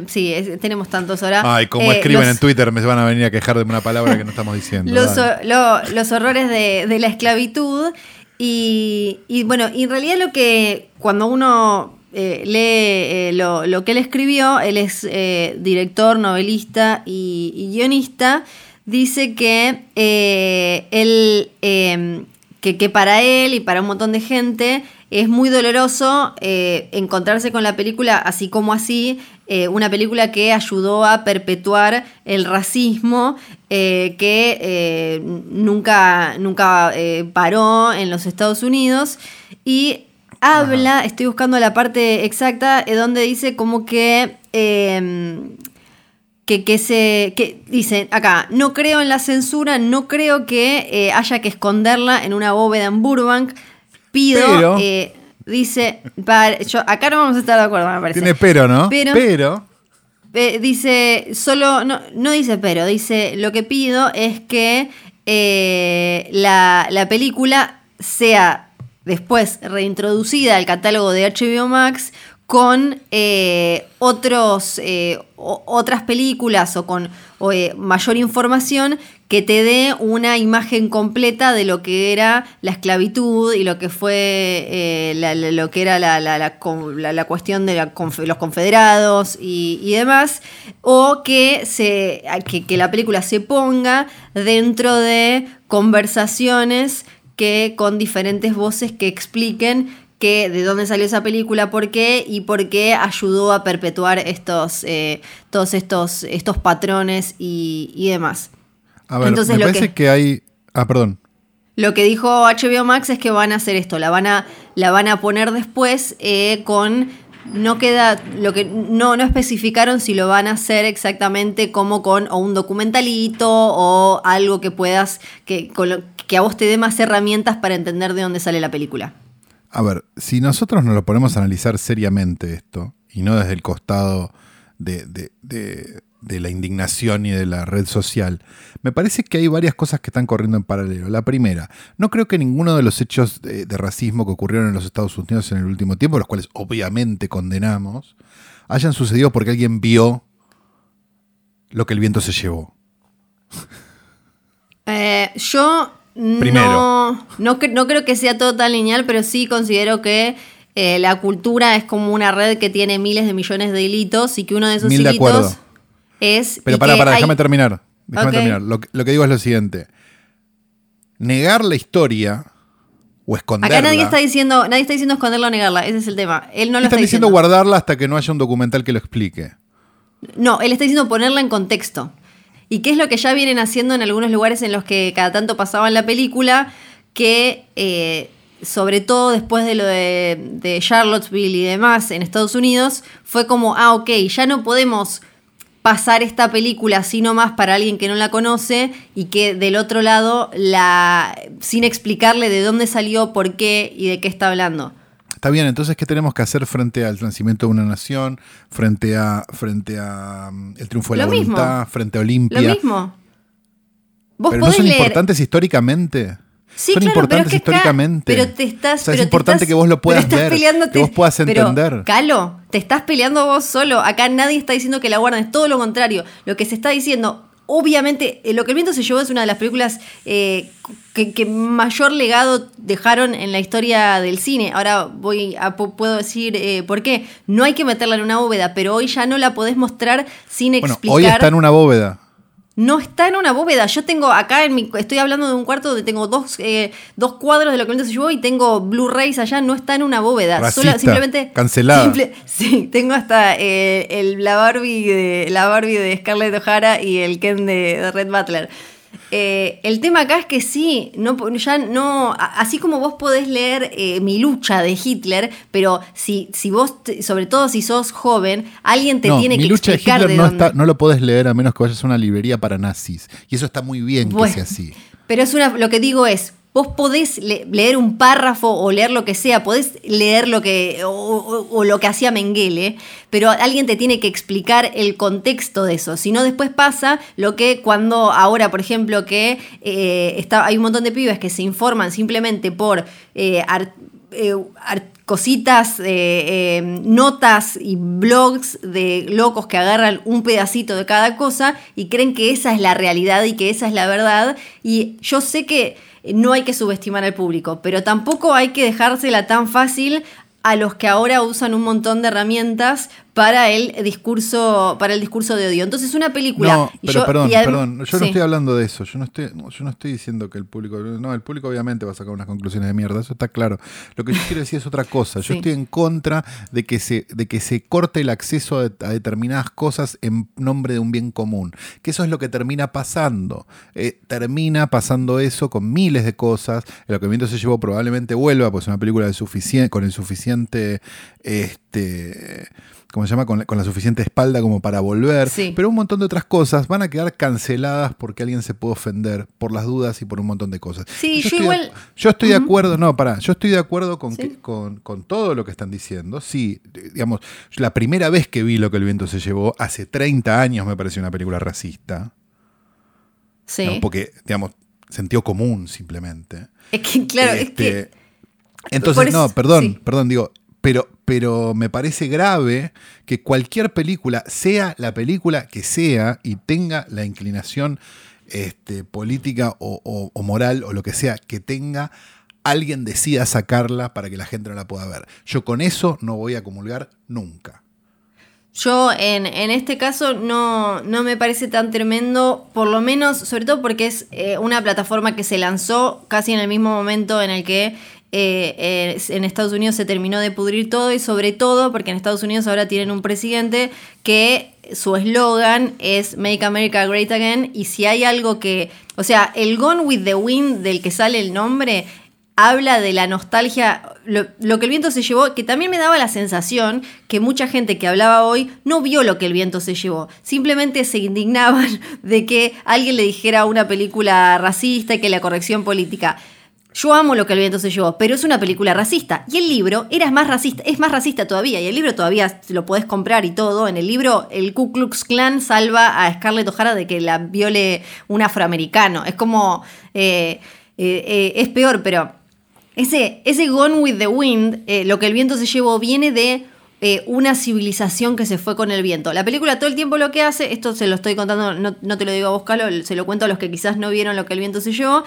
sí, es- tenemos tantos ahora. Ay, como Eh, escriben los- en Twitter, me van a venir a quejar de una palabra que no estamos diciendo. los, lo- los horrores de, de la esclavitud. Y, y, bueno, y en realidad lo que cuando uno eh, lee eh, lo, lo que él escribió, él es eh, director, novelista y, y guionista, dice que eh, él, eh, que, que para él y para un montón de gente es muy doloroso eh, encontrarse con la película así como así, eh, una película que ayudó a perpetuar el racismo que nunca, nunca paró en los Estados Unidos. Y habla, estoy buscando la parte exacta, donde dice como que... que, que se que dice acá no creo en la censura no creo que eh, haya que esconderla en una bóveda en Burbank pido Pero- eh, dice para- yo, acá no vamos a estar de acuerdo me parece. Tiene pero, ¿no? Pero- pero. Eh, dice, solo, no, no dice pero, dice, lo que pido es que la, la película sea después reintroducida al catálogo de HBO Max con eh, otros, eh, otras películas o con eh, mayor información que te dé una imagen completa de lo que era la esclavitud y lo que fue la- lo que era la, la- cuestión de los confederados y, y demás, o que, se, que, que la película se ponga dentro de conversaciones que con diferentes voces que expliquen que de dónde salió esa película, por qué y por qué ayudó a perpetuar estos, eh, todos estos, estos patrones y, y demás. A ver, Entonces, me lo parece que- que... hay. Ah, perdón. Lo que dijo HBO Max es que van a hacer esto, la van a, la van a poner después eh, con. No queda. Lo que. No, no especificaron si lo van a hacer exactamente como con o un documentalito o algo que puedas. Que, con lo- que a vos te dé más herramientas para entender de dónde sale la película. A ver, si nosotros nos lo ponemos a analizar seriamente esto, y no desde el costado de, de- de- la indignación y de la red social, me parece que hay varias cosas que están corriendo en paralelo. La primera, no creo que ninguno de los hechos de, de racismo que ocurrieron en los Estados Unidos en el último tiempo, los cuales obviamente condenamos, hayan sucedido porque alguien vio lo que el viento se llevó. Eh, yo Primero. no, no, no creo que sea todo tan lineal, pero sí considero que eh, la cultura es como una red que tiene miles de millones de hilitos y que uno de esos Mil de hilitos acuerdo. es. Pero para, para, hay- déjame terminar. Déjame terminar. Lo, que- lo que digo es lo siguiente. Negar la historia o esconderla. Acá nadie está diciendo, nadie está diciendo esconderla o negarla, ese es el tema. Él no lo están está diciendo diciendo. guardarla hasta que no haya un documental que lo explique. No, él está diciendo ponerla en contexto. ¿Y qué es lo que ya vienen haciendo en algunos lugares en los que cada tanto pasaban la película? Que eh, sobre todo después de lo de, de Charlottesville y demás en Estados Unidos, fue como, ah, ok, ya no podemos pasar esta película así nomás para alguien que no la conoce y que del otro lado la sin explicarle de dónde salió, por qué y de qué está hablando. Está bien, entonces, ¿qué tenemos que hacer frente al nacimiento de una nación? Frente a, frente a mm, el triunfo de la mismo. voluntad, frente a Olimpia. Lo mismo. Vos Pero no son leer- importantes históricamente. Sí, son claro, importantes pero es que acá- históricamente. pero te estás, O sea, es importante estás- que vos lo puedas ver, que vos puedas pero, entender. Calo, te estás peleando vos solo. Acá nadie está diciendo que la guarden, es todo lo contrario. Lo que se está diciendo, obviamente, eh, lo que el viento se llevó es una de las películas eh, que, que mayor legado dejaron en la historia del cine. Ahora voy a pu- puedo decir eh, por qué. No hay que meterla en una bóveda, pero hoy ya no la podés mostrar sin Bueno, explicar. hoy está en una bóveda. No está en una bóveda. Yo tengo acá en mi. Estoy hablando de un cuarto donde tengo dos, eh, dos cuadros de lo que se llevó y tengo Blu-rays allá. No está en una bóveda. Racista, simplemente. cancelada. simple- sí, tengo hasta eh, el, la, Barbie de, la Barbie de Scarlett O'Hara y el Ken de, de Red Butler. Eh, el tema acá es que sí, no, ya no, así como vos podés leer eh, Mi lucha de Hitler, pero si, si vos, sobre todo si sos joven, alguien te no, tiene mi que lucha de Hitler de no, dónde. está, no lo podés leer a menos que vayas a una librería para nazis. Y eso está muy bien Bueno, que sea así. Pero es una, lo que digo es, vos podés le- leer un párrafo o leer lo que sea, podés leer lo que o, lo que hacía Mengele, pero alguien te tiene que explicar el contexto de eso. Si no, después pasa lo que cuando ahora, por ejemplo, que eh, está, hay un montón de pibes que se informan simplemente por eh, eh, cositas, eh, notas y blogs de locos que agarran un pedacito de cada cosa y creen que esa es la realidad y que esa es la verdad. Y yo sé que no hay que subestimar al público, pero tampoco hay que dejársela tan fácil a los que ahora usan un montón de herramientas para el discurso, para el discurso de odio. Entonces, una película. No, pero yo- perdón, perdón. Yo no estoy hablando de eso. Yo no estoy, yo no estoy diciendo que el público. No, el público obviamente va a sacar unas conclusiones de mierda. Eso está claro. Lo que yo quiero decir es otra cosa. Yo Sí. estoy en contra de que se, de que se corte el acceso a, a determinadas cosas en nombre de un bien común. Que eso es lo que termina pasando. Eh, termina pasando eso con miles de cosas. El viento se llevó probablemente vuelva, pues es una película de suficien- con el suficiente este, ¿cómo se llama? Con la, con la suficiente espalda como para volver. Sí. Pero un montón de otras cosas van a quedar canceladas porque alguien se puede ofender por las dudas y por un montón de cosas. Sí, yo estoy de- igual- yo estoy de acuerdo, no, pará, yo estoy de acuerdo con, Sí. que- con, con todo lo que están diciendo. Sí, digamos, la primera vez que vi lo que el viento se llevó, hace 30 años me pareció una película racista. Sí. porque, digamos, sentido común simplemente. Es que, claro, es Este, que. Entonces, por eso- no, perdón, sí. perdón, digo, pero, pero me parece grave que cualquier película, sea la película que sea, y tenga la inclinación este, política o, moral o lo que sea, que tenga, alguien decida sacarla para que la gente no la pueda ver. Yo con eso no voy a comulgar nunca. Yo en, en este caso no, no me parece tan tremendo, por lo menos, sobre todo porque es eh, una plataforma que se lanzó casi en el mismo momento en el que eh, eh, en Estados Unidos se terminó de pudrir todo y sobre todo porque en Estados Unidos ahora tienen un presidente que su eslogan es Make America Great Again. Y si hay algo que, o sea, el Gone with the Wind del que sale el nombre habla de la nostalgia, lo, lo que el viento se llevó, que también me daba la sensación que mucha gente que hablaba hoy no vio lo que el viento se llevó, simplemente se indignaban de que alguien le dijera una película racista y que la corrección política. Yo amo lo que el viento se llevó, pero es una película racista. Y el libro era más racista, es más racista todavía. Y el libro todavía lo podés comprar y todo. En el libro, el Ku Klux Klan salva a Scarlett O'Hara de que la viole un afroamericano. Es como. eh, eh, eh, es peor, pero. Ese, ese Gone with the Wind, eh, lo que el viento se llevó, viene de una civilización que se fue con el viento. La película todo el tiempo lo que hace, esto se lo estoy contando, no, no te lo digo a vos, se lo cuento a los que quizás no vieron lo que el viento se llevó,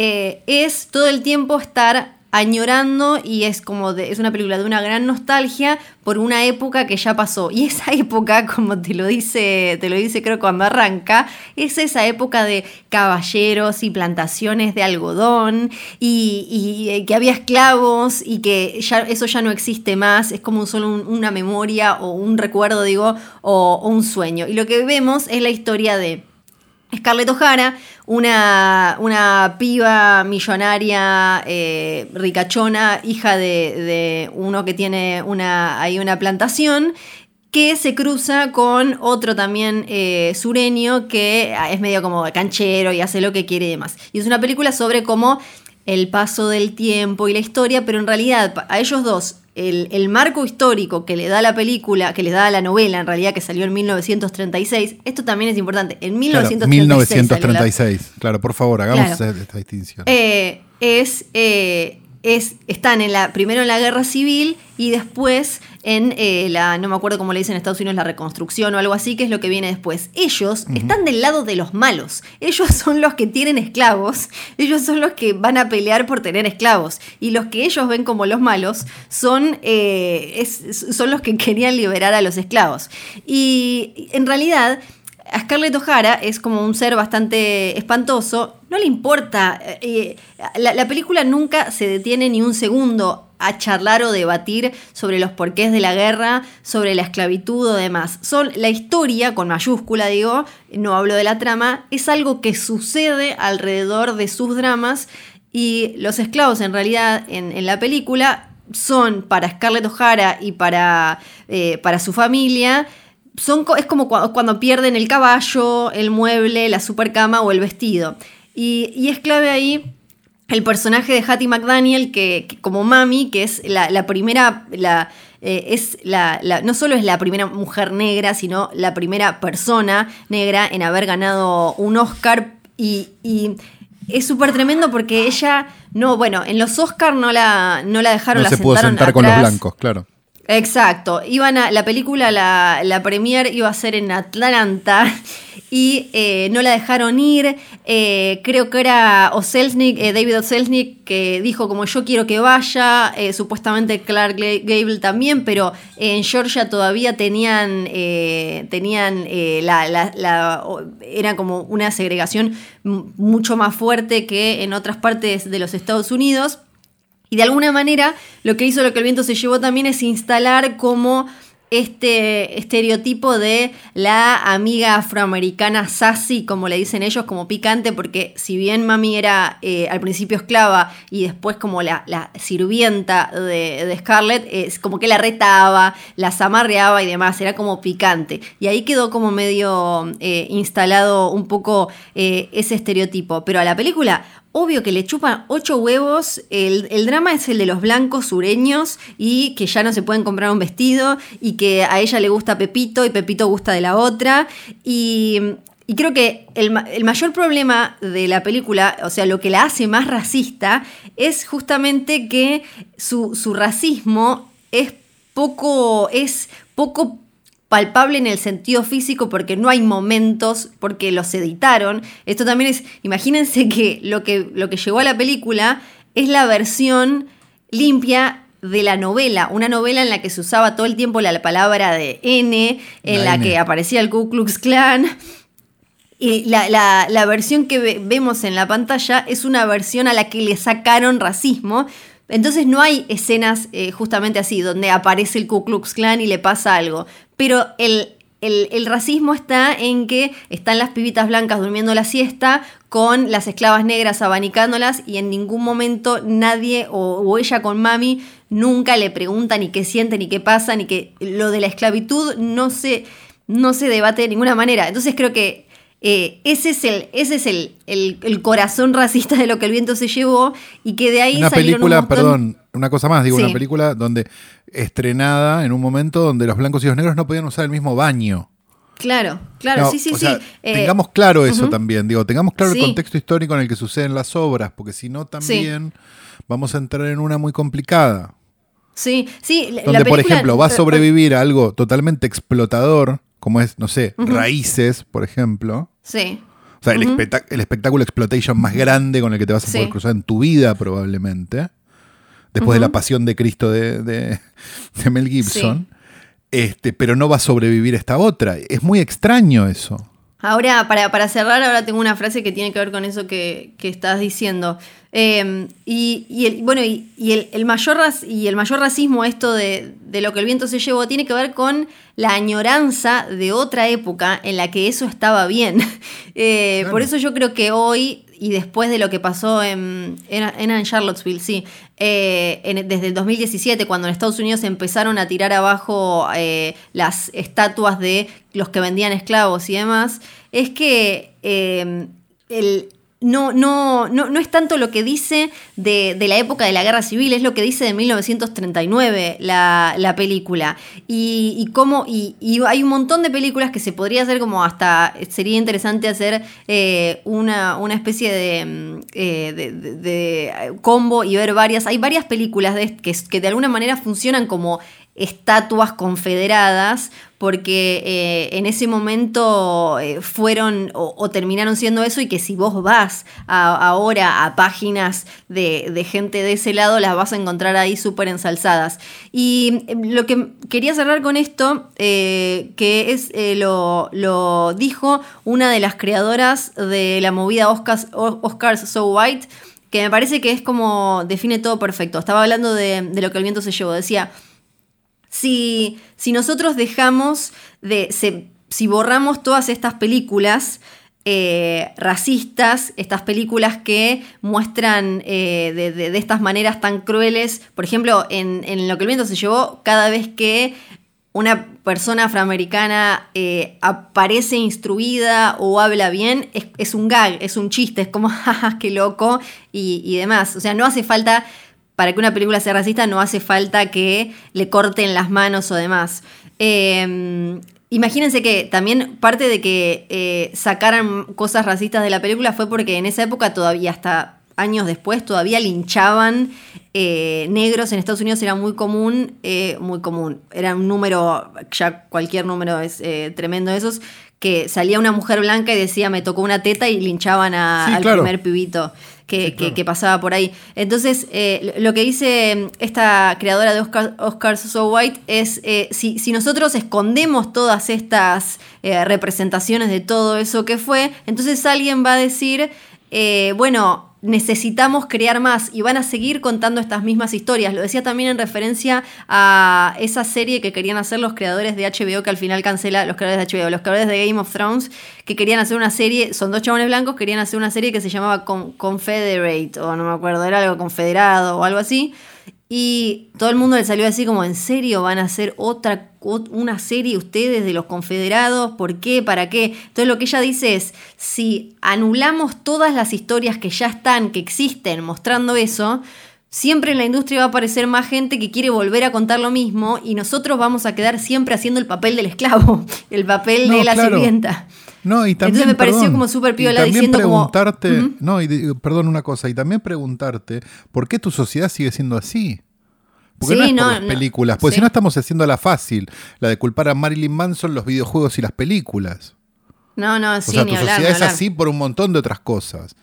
eh, es todo el tiempo estar añorando y es como de- es una película de una gran nostalgia por una época que ya pasó. Y esa época como te lo dice te lo dice creo cuando arranca es esa época de caballeros y plantaciones de algodón y, eh, que había esclavos y que eso ya no existe más es como solo un- una memoria o un recuerdo digo o un sueño. Y lo que vemos es la historia de Scarlett O'Hara, una, una piba millonaria, eh, ricachona, hija de, de uno que tiene una, hay una plantación, que se cruza con otro también eh, sureño que es medio como canchero y hace lo que quiere y demás. Y es una película sobre cómo el paso del tiempo y la historia, pero en realidad a ellos dos, el, el marco histórico que le da la película, que les da la novela, en realidad que salió en 1936, esto también es importante, en Claro, 1936. salió la- 1936. Claro, por favor, hagamos Claro. esta distinción. eh, es, eh, es, están en la, primero en la guerra civil y después en eh, la, no me acuerdo cómo le dicen en Estados Unidos, la reconstrucción o algo así, que es lo que viene después. Ellos están del lado de los malos. Ellos son los que tienen esclavos. Ellos son los que van a pelear por tener esclavos. Y los que ellos ven como los malos son, eh, es- son los que querían liberar a los esclavos. Y en realidad Scarlett O'Hara es como un ser bastante espantoso. No le importa. eh, la, la película nunca se detiene ni un segundo a charlar o debatir sobre los porqués de la guerra, sobre la esclavitud o demás. Son la historia, con mayúscula digo, no hablo de la trama, es algo que sucede alrededor de sus dramas y los esclavos en realidad en, la película son para Scarlett O'Hara y para, eh, su familia son, es como cua- cuando pierden el caballo, el mueble, la supercama o el vestido. Y, y es clave ahí el personaje de Hattie McDaniel, que, que como mami, que es la, la primera, la, eh, es la, la- no solo es la primera mujer negra, sino la primera persona negra en haber ganado un Oscar. Y, y es súper tremendo porque ella, no, bueno, en los Oscars no la, no la dejaron, no la se pudo sentar con los blancos, claro. Exacto. Iban a, la película, la, la premier iba a ser en Atlanta y eh, no la dejaron ir. Eh, creo que era Oselznick, eh, David Oselznick, que dijo como yo quiero que vaya. supuestamente Clark Gable también, pero en Georgia todavía tenían, tenían era como una segregación mucho más fuerte que en otras partes de los Estados Unidos. Y de alguna manera lo que hizo lo que el viento se llevó también es instalar como este estereotipo de la amiga afroamericana sassy, como le dicen ellos, como picante, porque si bien mami era eh, al principio esclava y después como la, sirvienta de, Scarlett, es como que la retaba, la zamarreaba y demás, era como picante. Y ahí quedó como medio eh, instalado un poco eh, ese estereotipo. Pero a la película Obvio que le chupan ocho huevos. El, drama es el de los blancos sureños y que ya no se pueden comprar un vestido y que a ella le gusta Pepito y Pepito gusta de la otra. Y, creo que el, mayor problema de la película, o sea, lo que la hace más racista, es justamente que su, su racismo es poco, es poco palpable en el sentido físico porque no hay momentos, porque los editaron. Esto también es, imagínense que lo que, lo que llegó a la película es la versión limpia de la novela, una novela en la que se usaba todo el tiempo la palabra de N, en la, que aparecía el Ku Klux Klan. Y la, versión que vemos en la pantalla es una versión a la que le sacaron racismo, entonces no hay escenas eh, justamente así, donde aparece el Ku Klux Klan y le pasa algo. Pero el, racismo está en que están las pibitas blancas durmiendo la siesta con las esclavas negras abanicándolas y en ningún momento nadie o, ella con mami nunca le pregunta ni qué siente ni qué pasa ni que lo de la esclavitud no se, no se debate de ninguna manera. Entonces creo que eh, ese es, el, ese es el, el, corazón racista de lo que el viento se llevó y que de ahí una película, perdón, una cosa más, digo, una película donde estrenada en un momento donde los blancos y los negros no podían usar el mismo baño. Claro, claro, sí, sí, sí. Eh, tengamos claro eso también, digo, tengamos claro el contexto histórico en el que suceden las obras, porque si no también vamos a entrar en una muy complicada. Sí, sí. Donde, por ejemplo, va a sobrevivir a algo totalmente explotador como es, no sé, Raíces, por ejemplo. Sí. O sea, el, espectáculo exploitation más grande con el que te vas a poder cruzar en tu vida, probablemente. Después de la pasión de Cristo de, Mel Gibson. Este, pero no va a sobrevivir esta otra. Es muy extraño eso. Ahora, para, para, cerrar, ahora tengo una frase que tiene que ver con eso que, estás diciendo. Em, y, el, bueno, y, el, mayor y el mayor racismo, esto de, lo que el viento se llevó, tiene que ver con la añoranza de otra época en la que eso estaba bien. Eh, por eso yo creo que hoy y después de lo que pasó en, en, Charlottesville, sí, eh, desde el 2017, cuando en Estados Unidos empezaron a tirar abajo eh, las estatuas de los que vendían esclavos y demás, es que eh, el, no, no, no, no es tanto lo que dice de, la época de la guerra civil, es lo que dice de 1939 la, la película. Y, y cómo, y, hay un montón de películas que se podría hacer como hasta, sería interesante hacer eh, una, una, especie mm, eh, de, de, combo y ver varias. Hay varias películas de, que, que de alguna manera funcionan como estatuas confederadas, porque eh, en ese momento eh, fueron o, terminaron siendo eso y que si vos vas ahora a páginas de, gente de ese lado, las vas a encontrar ahí súper ensalzadas. Y em, lo que quería cerrar con esto, eh, que es lo, lo, dijo una de las creadoras de la movida Oscars, Oscars So White, que me parece que es como define todo perfecto. Estaba hablando de, de lo que el viento se llevó. Decía, si, nosotros dejamos de, si borramos todas estas películas eh, racistas, estas películas que muestran eh, de, estas maneras tan crueles, por ejemplo, en, Lo que el viento se llevó, cada vez que una persona afroamericana eh, aparece instruida o habla bien, es, un gag, es un chiste, es como, jaja, qué loco y, y demás. O sea, no hace falta para que una película sea racista no hace falta que le corten las manos o demás. Em, imagínense que también parte de que eh, sacaran cosas racistas de la película fue porque en esa época todavía hasta años después todavía linchaban eh, negros en Estados Unidos era muy común, eh, muy común. Era un número, ya cualquier número es tremendo de esos, que salía una mujer blanca y decía me tocó una teta y linchaban al primer pibito que, pasaba por ahí. Entonces, eh, lo que dice esta creadora de Oscar, Oscar So White es, eh, si, nosotros escondemos todas estas eh, representaciones de todo eso que fue, entonces alguien va a decir, bueno, necesitamos crear más y van a seguir contando estas mismas historias. Lo decía también en referencia a esa serie que querían hacer los creadores de HBO, que al final cancela los creadores de HBO, los creadores de Game of Thrones, que querían hacer una serie, son dos chabones blancos, querían hacer una serie que se llamaba Confederate, o no me acuerdo, era algo confederado o algo así. Y todo el mundo le salió así como, ¿en serio van a hacer otra, una serie ustedes de los confederados? ¿Por qué? ¿Para qué? Entonces lo que ella dice es, si anulamos todas las historias que ya están, que existen, mostrando eso, siempre en la industria va a aparecer más gente que quiere volver a contar lo mismo y nosotros vamos a quedar siempre haciendo el papel del esclavo, el papel de la sirvienta. No, y también, Entonces me pareció como súper piola diciendo preguntarte, No, y perdón una cosa, y también preguntarte, ¿por qué tu sociedad sigue siendo así? Porque no es por las películas, porque si no estamos haciendo la fácil, la de culpar a Marilyn Manson, los videojuegos y las películas. No, no, sí, o sea, tu sociedad es así por un montón de otras cosas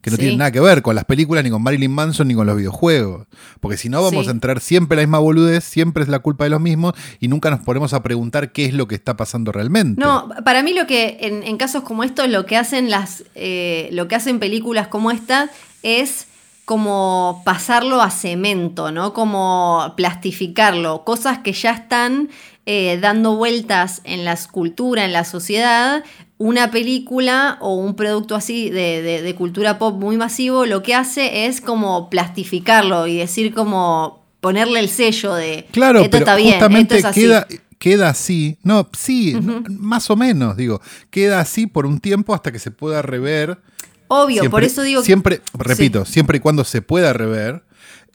que no tienen nada que ver con las películas, ni con Marilyn Manson, ni con los videojuegos. Porque si no, vamos a entrar siempre la misma boludez, siempre es la culpa de los mismos, y nunca nos ponemos a preguntar qué es lo que está pasando realmente. No, para mí lo que, en, casos como estos, lo que hacen las. Eh, lo que hacen películas como esta es como pasarlo a cemento, ¿no? Como plastificarlo. Cosas que ya están eh, dando vueltas en la escultura, en la sociedad, una película o un producto así de, cultura pop muy masivo lo que hace es como plastificarlo y decir como ponerle el sello de claro, esto está bien, esto es así. Queda, queda así, no, sí, más o menos, digo, queda así por un tiempo hasta que se pueda rever. Obvio, por eso digo siempre, repito, siempre y cuando se pueda rever.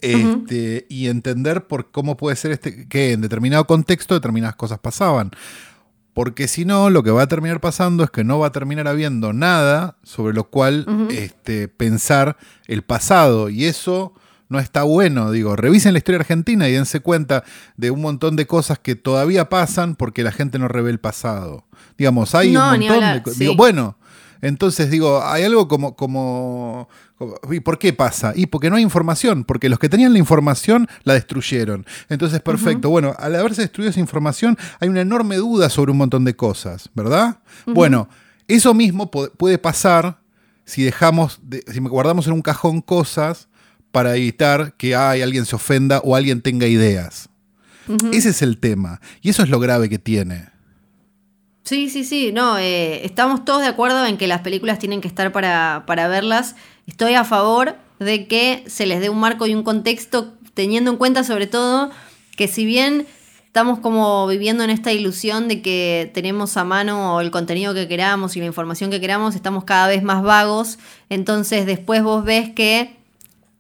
Este, y entender por cómo puede ser este, que en determinado contexto determinadas cosas pasaban. Porque si no, lo que va a terminar pasando es que no va a terminar habiendo nada sobre lo cual este, pensar el pasado. Y eso no está bueno. Digo, revisen la historia argentina y dense cuenta de un montón de cosas que todavía pasan porque la gente no revé el pasado. Digamos, hay un montón de cosas. Bueno, entonces digo, hay algo como, como, ¿Y por qué pasa? Y porque no hay información, porque los que tenían la información la destruyeron. Entonces, perfecto. Bueno, al haberse destruido esa información, hay una enorme duda sobre un montón de cosas, ¿verdad? Bueno, eso mismo puede pasar si dejamos, si guardamos en un cajón cosas para evitar que alguien se ofenda o alguien tenga ideas. Ese es el tema. Y eso es lo grave que tiene. Sí, sí, sí, no, eh, estamos todos de acuerdo en que las películas tienen que estar para, para verlas. Estoy a favor de que se les dé un marco y un contexto, teniendo en cuenta sobre todo que si bien estamos como viviendo en esta ilusión de que tenemos a mano el contenido que queramos y la información que queramos, estamos cada vez más vagos, entonces después vos ves que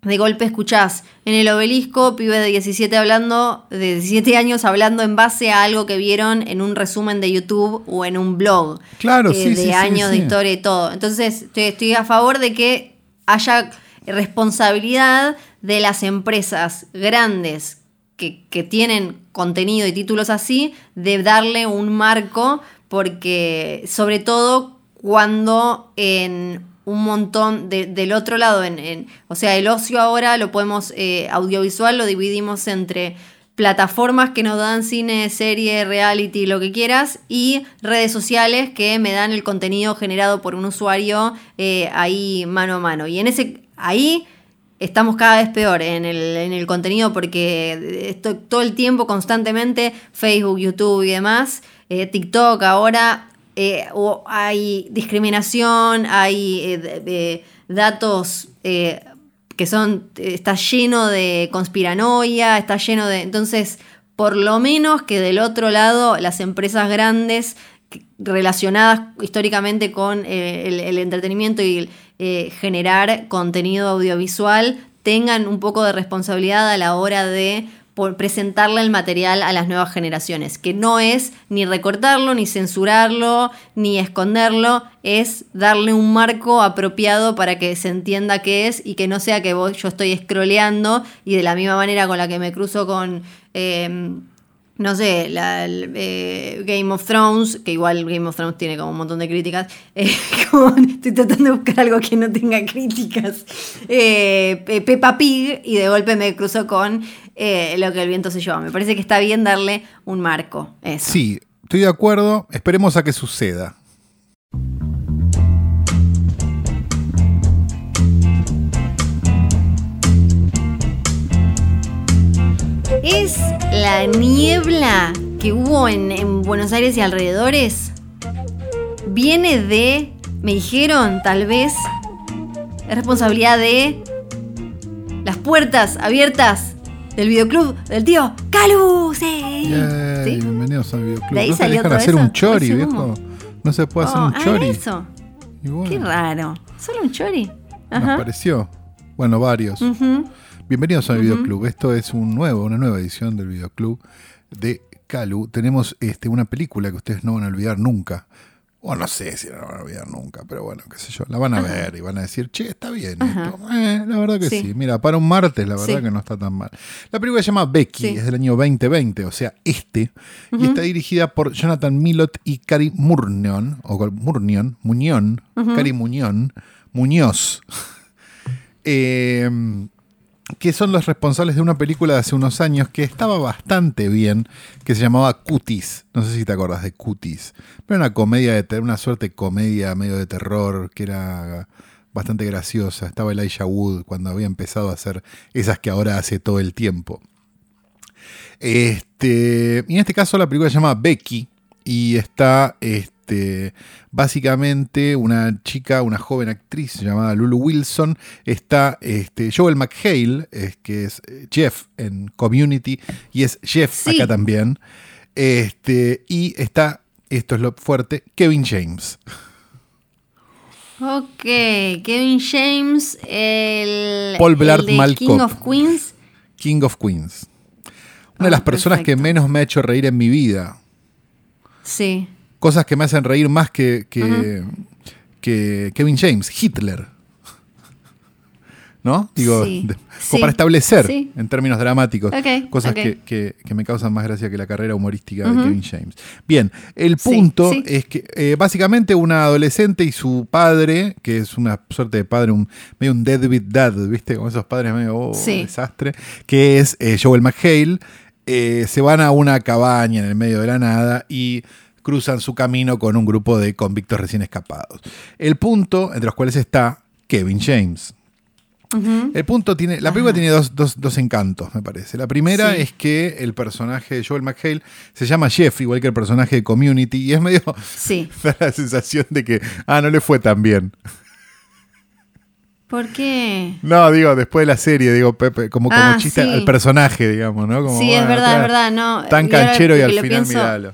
de golpe escuchás en el obelisco, pibe de 17 hablando, de 17 años hablando en base a algo que vieron en un resumen de YouTube o en un blog. Claro, eh, sí, De años de historia y todo. Entonces, estoy, a favor de que haya responsabilidad de las empresas grandes que, que tienen contenido y títulos así, de darle un marco, porque sobre todo cuando en un montón del otro lado. En, o sea, el ocio ahora lo podemos, eh, audiovisual lo dividimos entre plataformas que nos dan cine, serie, reality, lo que quieras, y redes sociales que me dan el contenido generado por un usuario eh, ahí mano a mano. Y en ese, ahí estamos cada vez peor en el, en el contenido porque estoy todo el tiempo, constantemente, Facebook, YouTube y demás, eh, TikTok ahora eh, o hay discriminación, hay eh, datos eh, que son, está lleno de conspiranoia, está lleno de... Entonces, por lo menos que del otro lado las empresas grandes relacionadas históricamente con el, entretenimiento y generar contenido audiovisual tengan un poco de responsabilidad a la hora de por presentarle el material a las nuevas generaciones, que no es ni recortarlo, ni censurarlo, ni esconderlo, es darle un marco apropiado para que se entienda qué es y que no sea que yo estoy scrolleando y de la misma manera con la que me cruzo con... Em, no sé, la, eh, Game of Thrones, que igual Game of Thrones tiene como un montón de críticas, eh, con, estoy tratando de buscar algo que no tenga críticas, eh, Peppa Pig, y de golpe me cruzó con eh, lo que el viento se lleva. Me parece que está bien darle un marco. Sí, estoy de acuerdo, esperemos a que suceda. Es la niebla que hubo en, en Buenos Aires y alrededores? ¿Viene de, me dijeron, tal vez, es responsabilidad de las puertas abiertas del videoclub del tío Calu? Sí. Yay, ¿Sí? Bienvenidos al videoclub. De ahí no se salió dejan todo hacer eso. un chori, viejo. No se puede hacer Oh, un ah, chori. eso. Bueno, Qué raro. Solo un chori. nos Ajá. pareció. Bueno, varios. Ujú. Bienvenidos al Videoclub. Esto es un nuevo, una nueva edición del Videoclub de Calu. Tenemos este, una película que ustedes no van a olvidar nunca. O no sé si la van a olvidar nunca, pero bueno, qué sé yo. La van a ver y van a decir, che, está bien esto. Eh, la verdad que sí. Sí. Mira, para un martes, la verdad Sí. que no está tan mal. La película se llama Becky, Sí. es del año 2020, o sea, este. Y está dirigida por Jonathan Millot y Cari Murnion, o Murnion, Muñón, Cari Muñón, Muñoz. Eh, que son los responsables de una película de hace unos años que estaba bastante bien, que se llamaba Cuties. No sé si te acordás de Cuties. Pero una comedia de una suerte de comedia medio de terror que era bastante graciosa. Estaba Elijah Wood cuando había empezado a hacer esas que ahora hace todo el tiempo. Este, y en este caso la película se llama Becky y está básicamente una chica, una joven actriz llamada Lulu Wilson. Está este, Joel McHale, es, que es eh, Jeff en Community y es Jeff Sí. acá también. Este, y está, esto es lo fuerte, Kevin James. Ok, Kevin James, el, Paul Blart el de King of Queens. King of Queens. Una de Ah, las personas que menos me ha hecho reír en mi vida. Sí. Cosas que me hacen reír más que, que, que Kevin James, Hitler. ¿No? Digo, Sí, de- como sí, para establecer sí. en términos dramáticos Ok, cosas. Que, que- me causan más gracia que la carrera humorística de Kevin James. Bien, el punto es que eh, básicamente una adolescente y su padre, que es una suerte de padre, un, medio un deadbeat dad, ¿viste? Como esos padres medio oh, desastre, que es eh, Joel McHale, eh, se van a una cabaña en el medio de la nada y cruzan su camino con un grupo de convictos recién escapados. El punto, entre los cuales está Kevin James. El punto tiene. La película tiene dos, dos- dos encantos, me parece. La primera Sí. es que el personaje de Joel McHale se llama Jeff, igual que el personaje de Community, y es medio. Sí. da la sensación de que. Ah, no le fue tan bien. ¿Por qué? No, digo, después de la serie, digo, Pepe, como, como Ah, chiste sí. al personaje, digamos, ¿no? Como, Sí, es verdad, es verdad. No, Tan canchero y al final, pienso, miralo.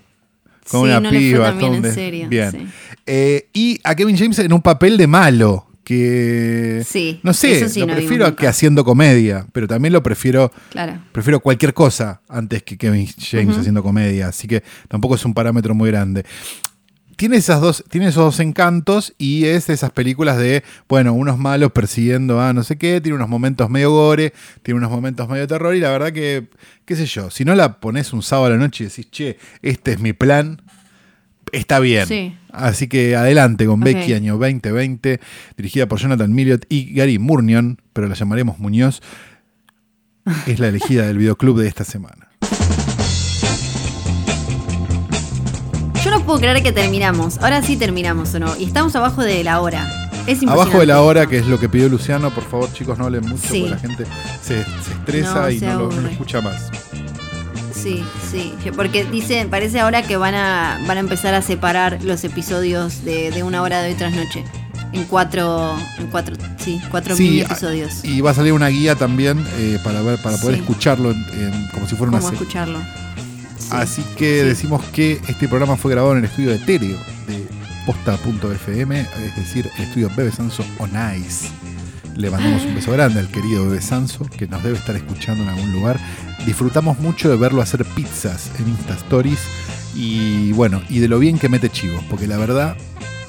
Con sí, una no le fue piba. bien, en serio, Bien. sí. Eh, y a Kevin James en un papel de malo. Que. Sí, No sé, eso sí lo no prefiero vimos que haciendo comedia, pero también lo prefiero Claro. Prefiero cualquier cosa antes que Kevin James haciendo comedia, así que tampoco es un parámetro muy grande. Tiene, esas dos, tiene esos dos encantos y es de esas películas de, bueno, unos malos persiguiendo a no sé qué, tiene unos momentos medio gore, tiene unos momentos medio terror y la verdad que, qué sé yo, si no la pones un sábado a la noche y decís, che, este es mi plan, está bien. Sí. Así que adelante con. Becky, año 2020, dirigida por Jonathan Milliot y Gary Murnion, pero la llamaremos Muñoz. Es la elegida del videoclub de esta semana. Yo no puedo creer que terminamos. Ahora sí terminamos, ¿o no? Y estamos abajo de la hora. Es Abajo de la hora, que es lo que pidió Luciano, por favor, chicos, no hablen mucho, Sí. porque la gente se, se estresa No, y se no lo, no lo aburre. escucha más. Sí, sí. Porque dice, parece ahora que van a, van a empezar a separar los episodios de, de una hora de hoy tras noche. En cuatro, en cuatro, sí, cuatro Sí, mini a- episodios. Y va a salir una guía también eh, para ver, para poder Sí. escucharlo en- en- como si fuera una ¿Cómo serie. escucharlo? Sí. Así que decimos que este programa fue grabado en el estudio de Tereo de posta.fm, es decir, el estudio Bebe Sanso On Ice. Le mandamos un beso grande al querido Bebe Sanso, que nos debe estar escuchando en algún lugar. Disfrutamos mucho de verlo hacer pizzas en Insta Stories y bueno, y de lo bien que mete chivos, porque la verdad,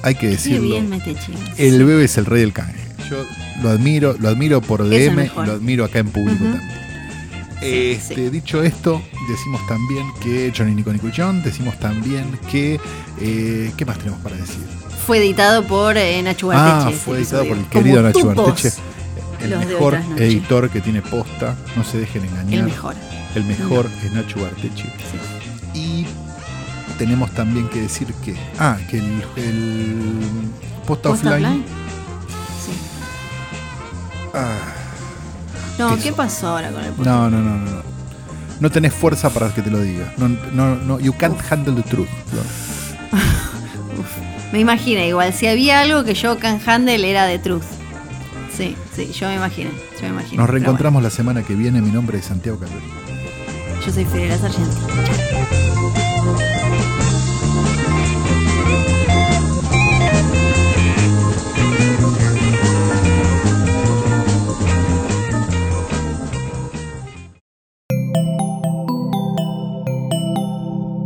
hay que Qué decirlo, bien mete chivos. el Bebe es el rey del canje. Yo lo admiro, lo admiro por DM y lo admiro acá en público también. Sí, Este, sí. Dicho esto, decimos también que Johnny Nico Nico y John, decimos también que. eh, ¿Qué más tenemos para decir? Fue editado por eh, Nacho Ah, Barteche. fue ese editado por el querido Nacho. Barteche, el los mejor editor que tiene posta, no se dejen engañar. El mejor. El mejor es Nacho Barteche. sí. Y tenemos también que decir que. Ah, que el, el posta, ¿Posta offline. offline? Sí. Ah, No, ¿Qué pasó ahora con el posta? no, no, no, no. no. tenés fuerza para que te lo diga. No, no, no, you can't handle the truth. Me imagino, igual, si había algo que yo can handle era de truth. Sí, sí, yo me imagino, yo me imagino. Nos reencontramos la semana que viene. Mi nombre es Santiago Calori. Yo soy Fidel Sargenti.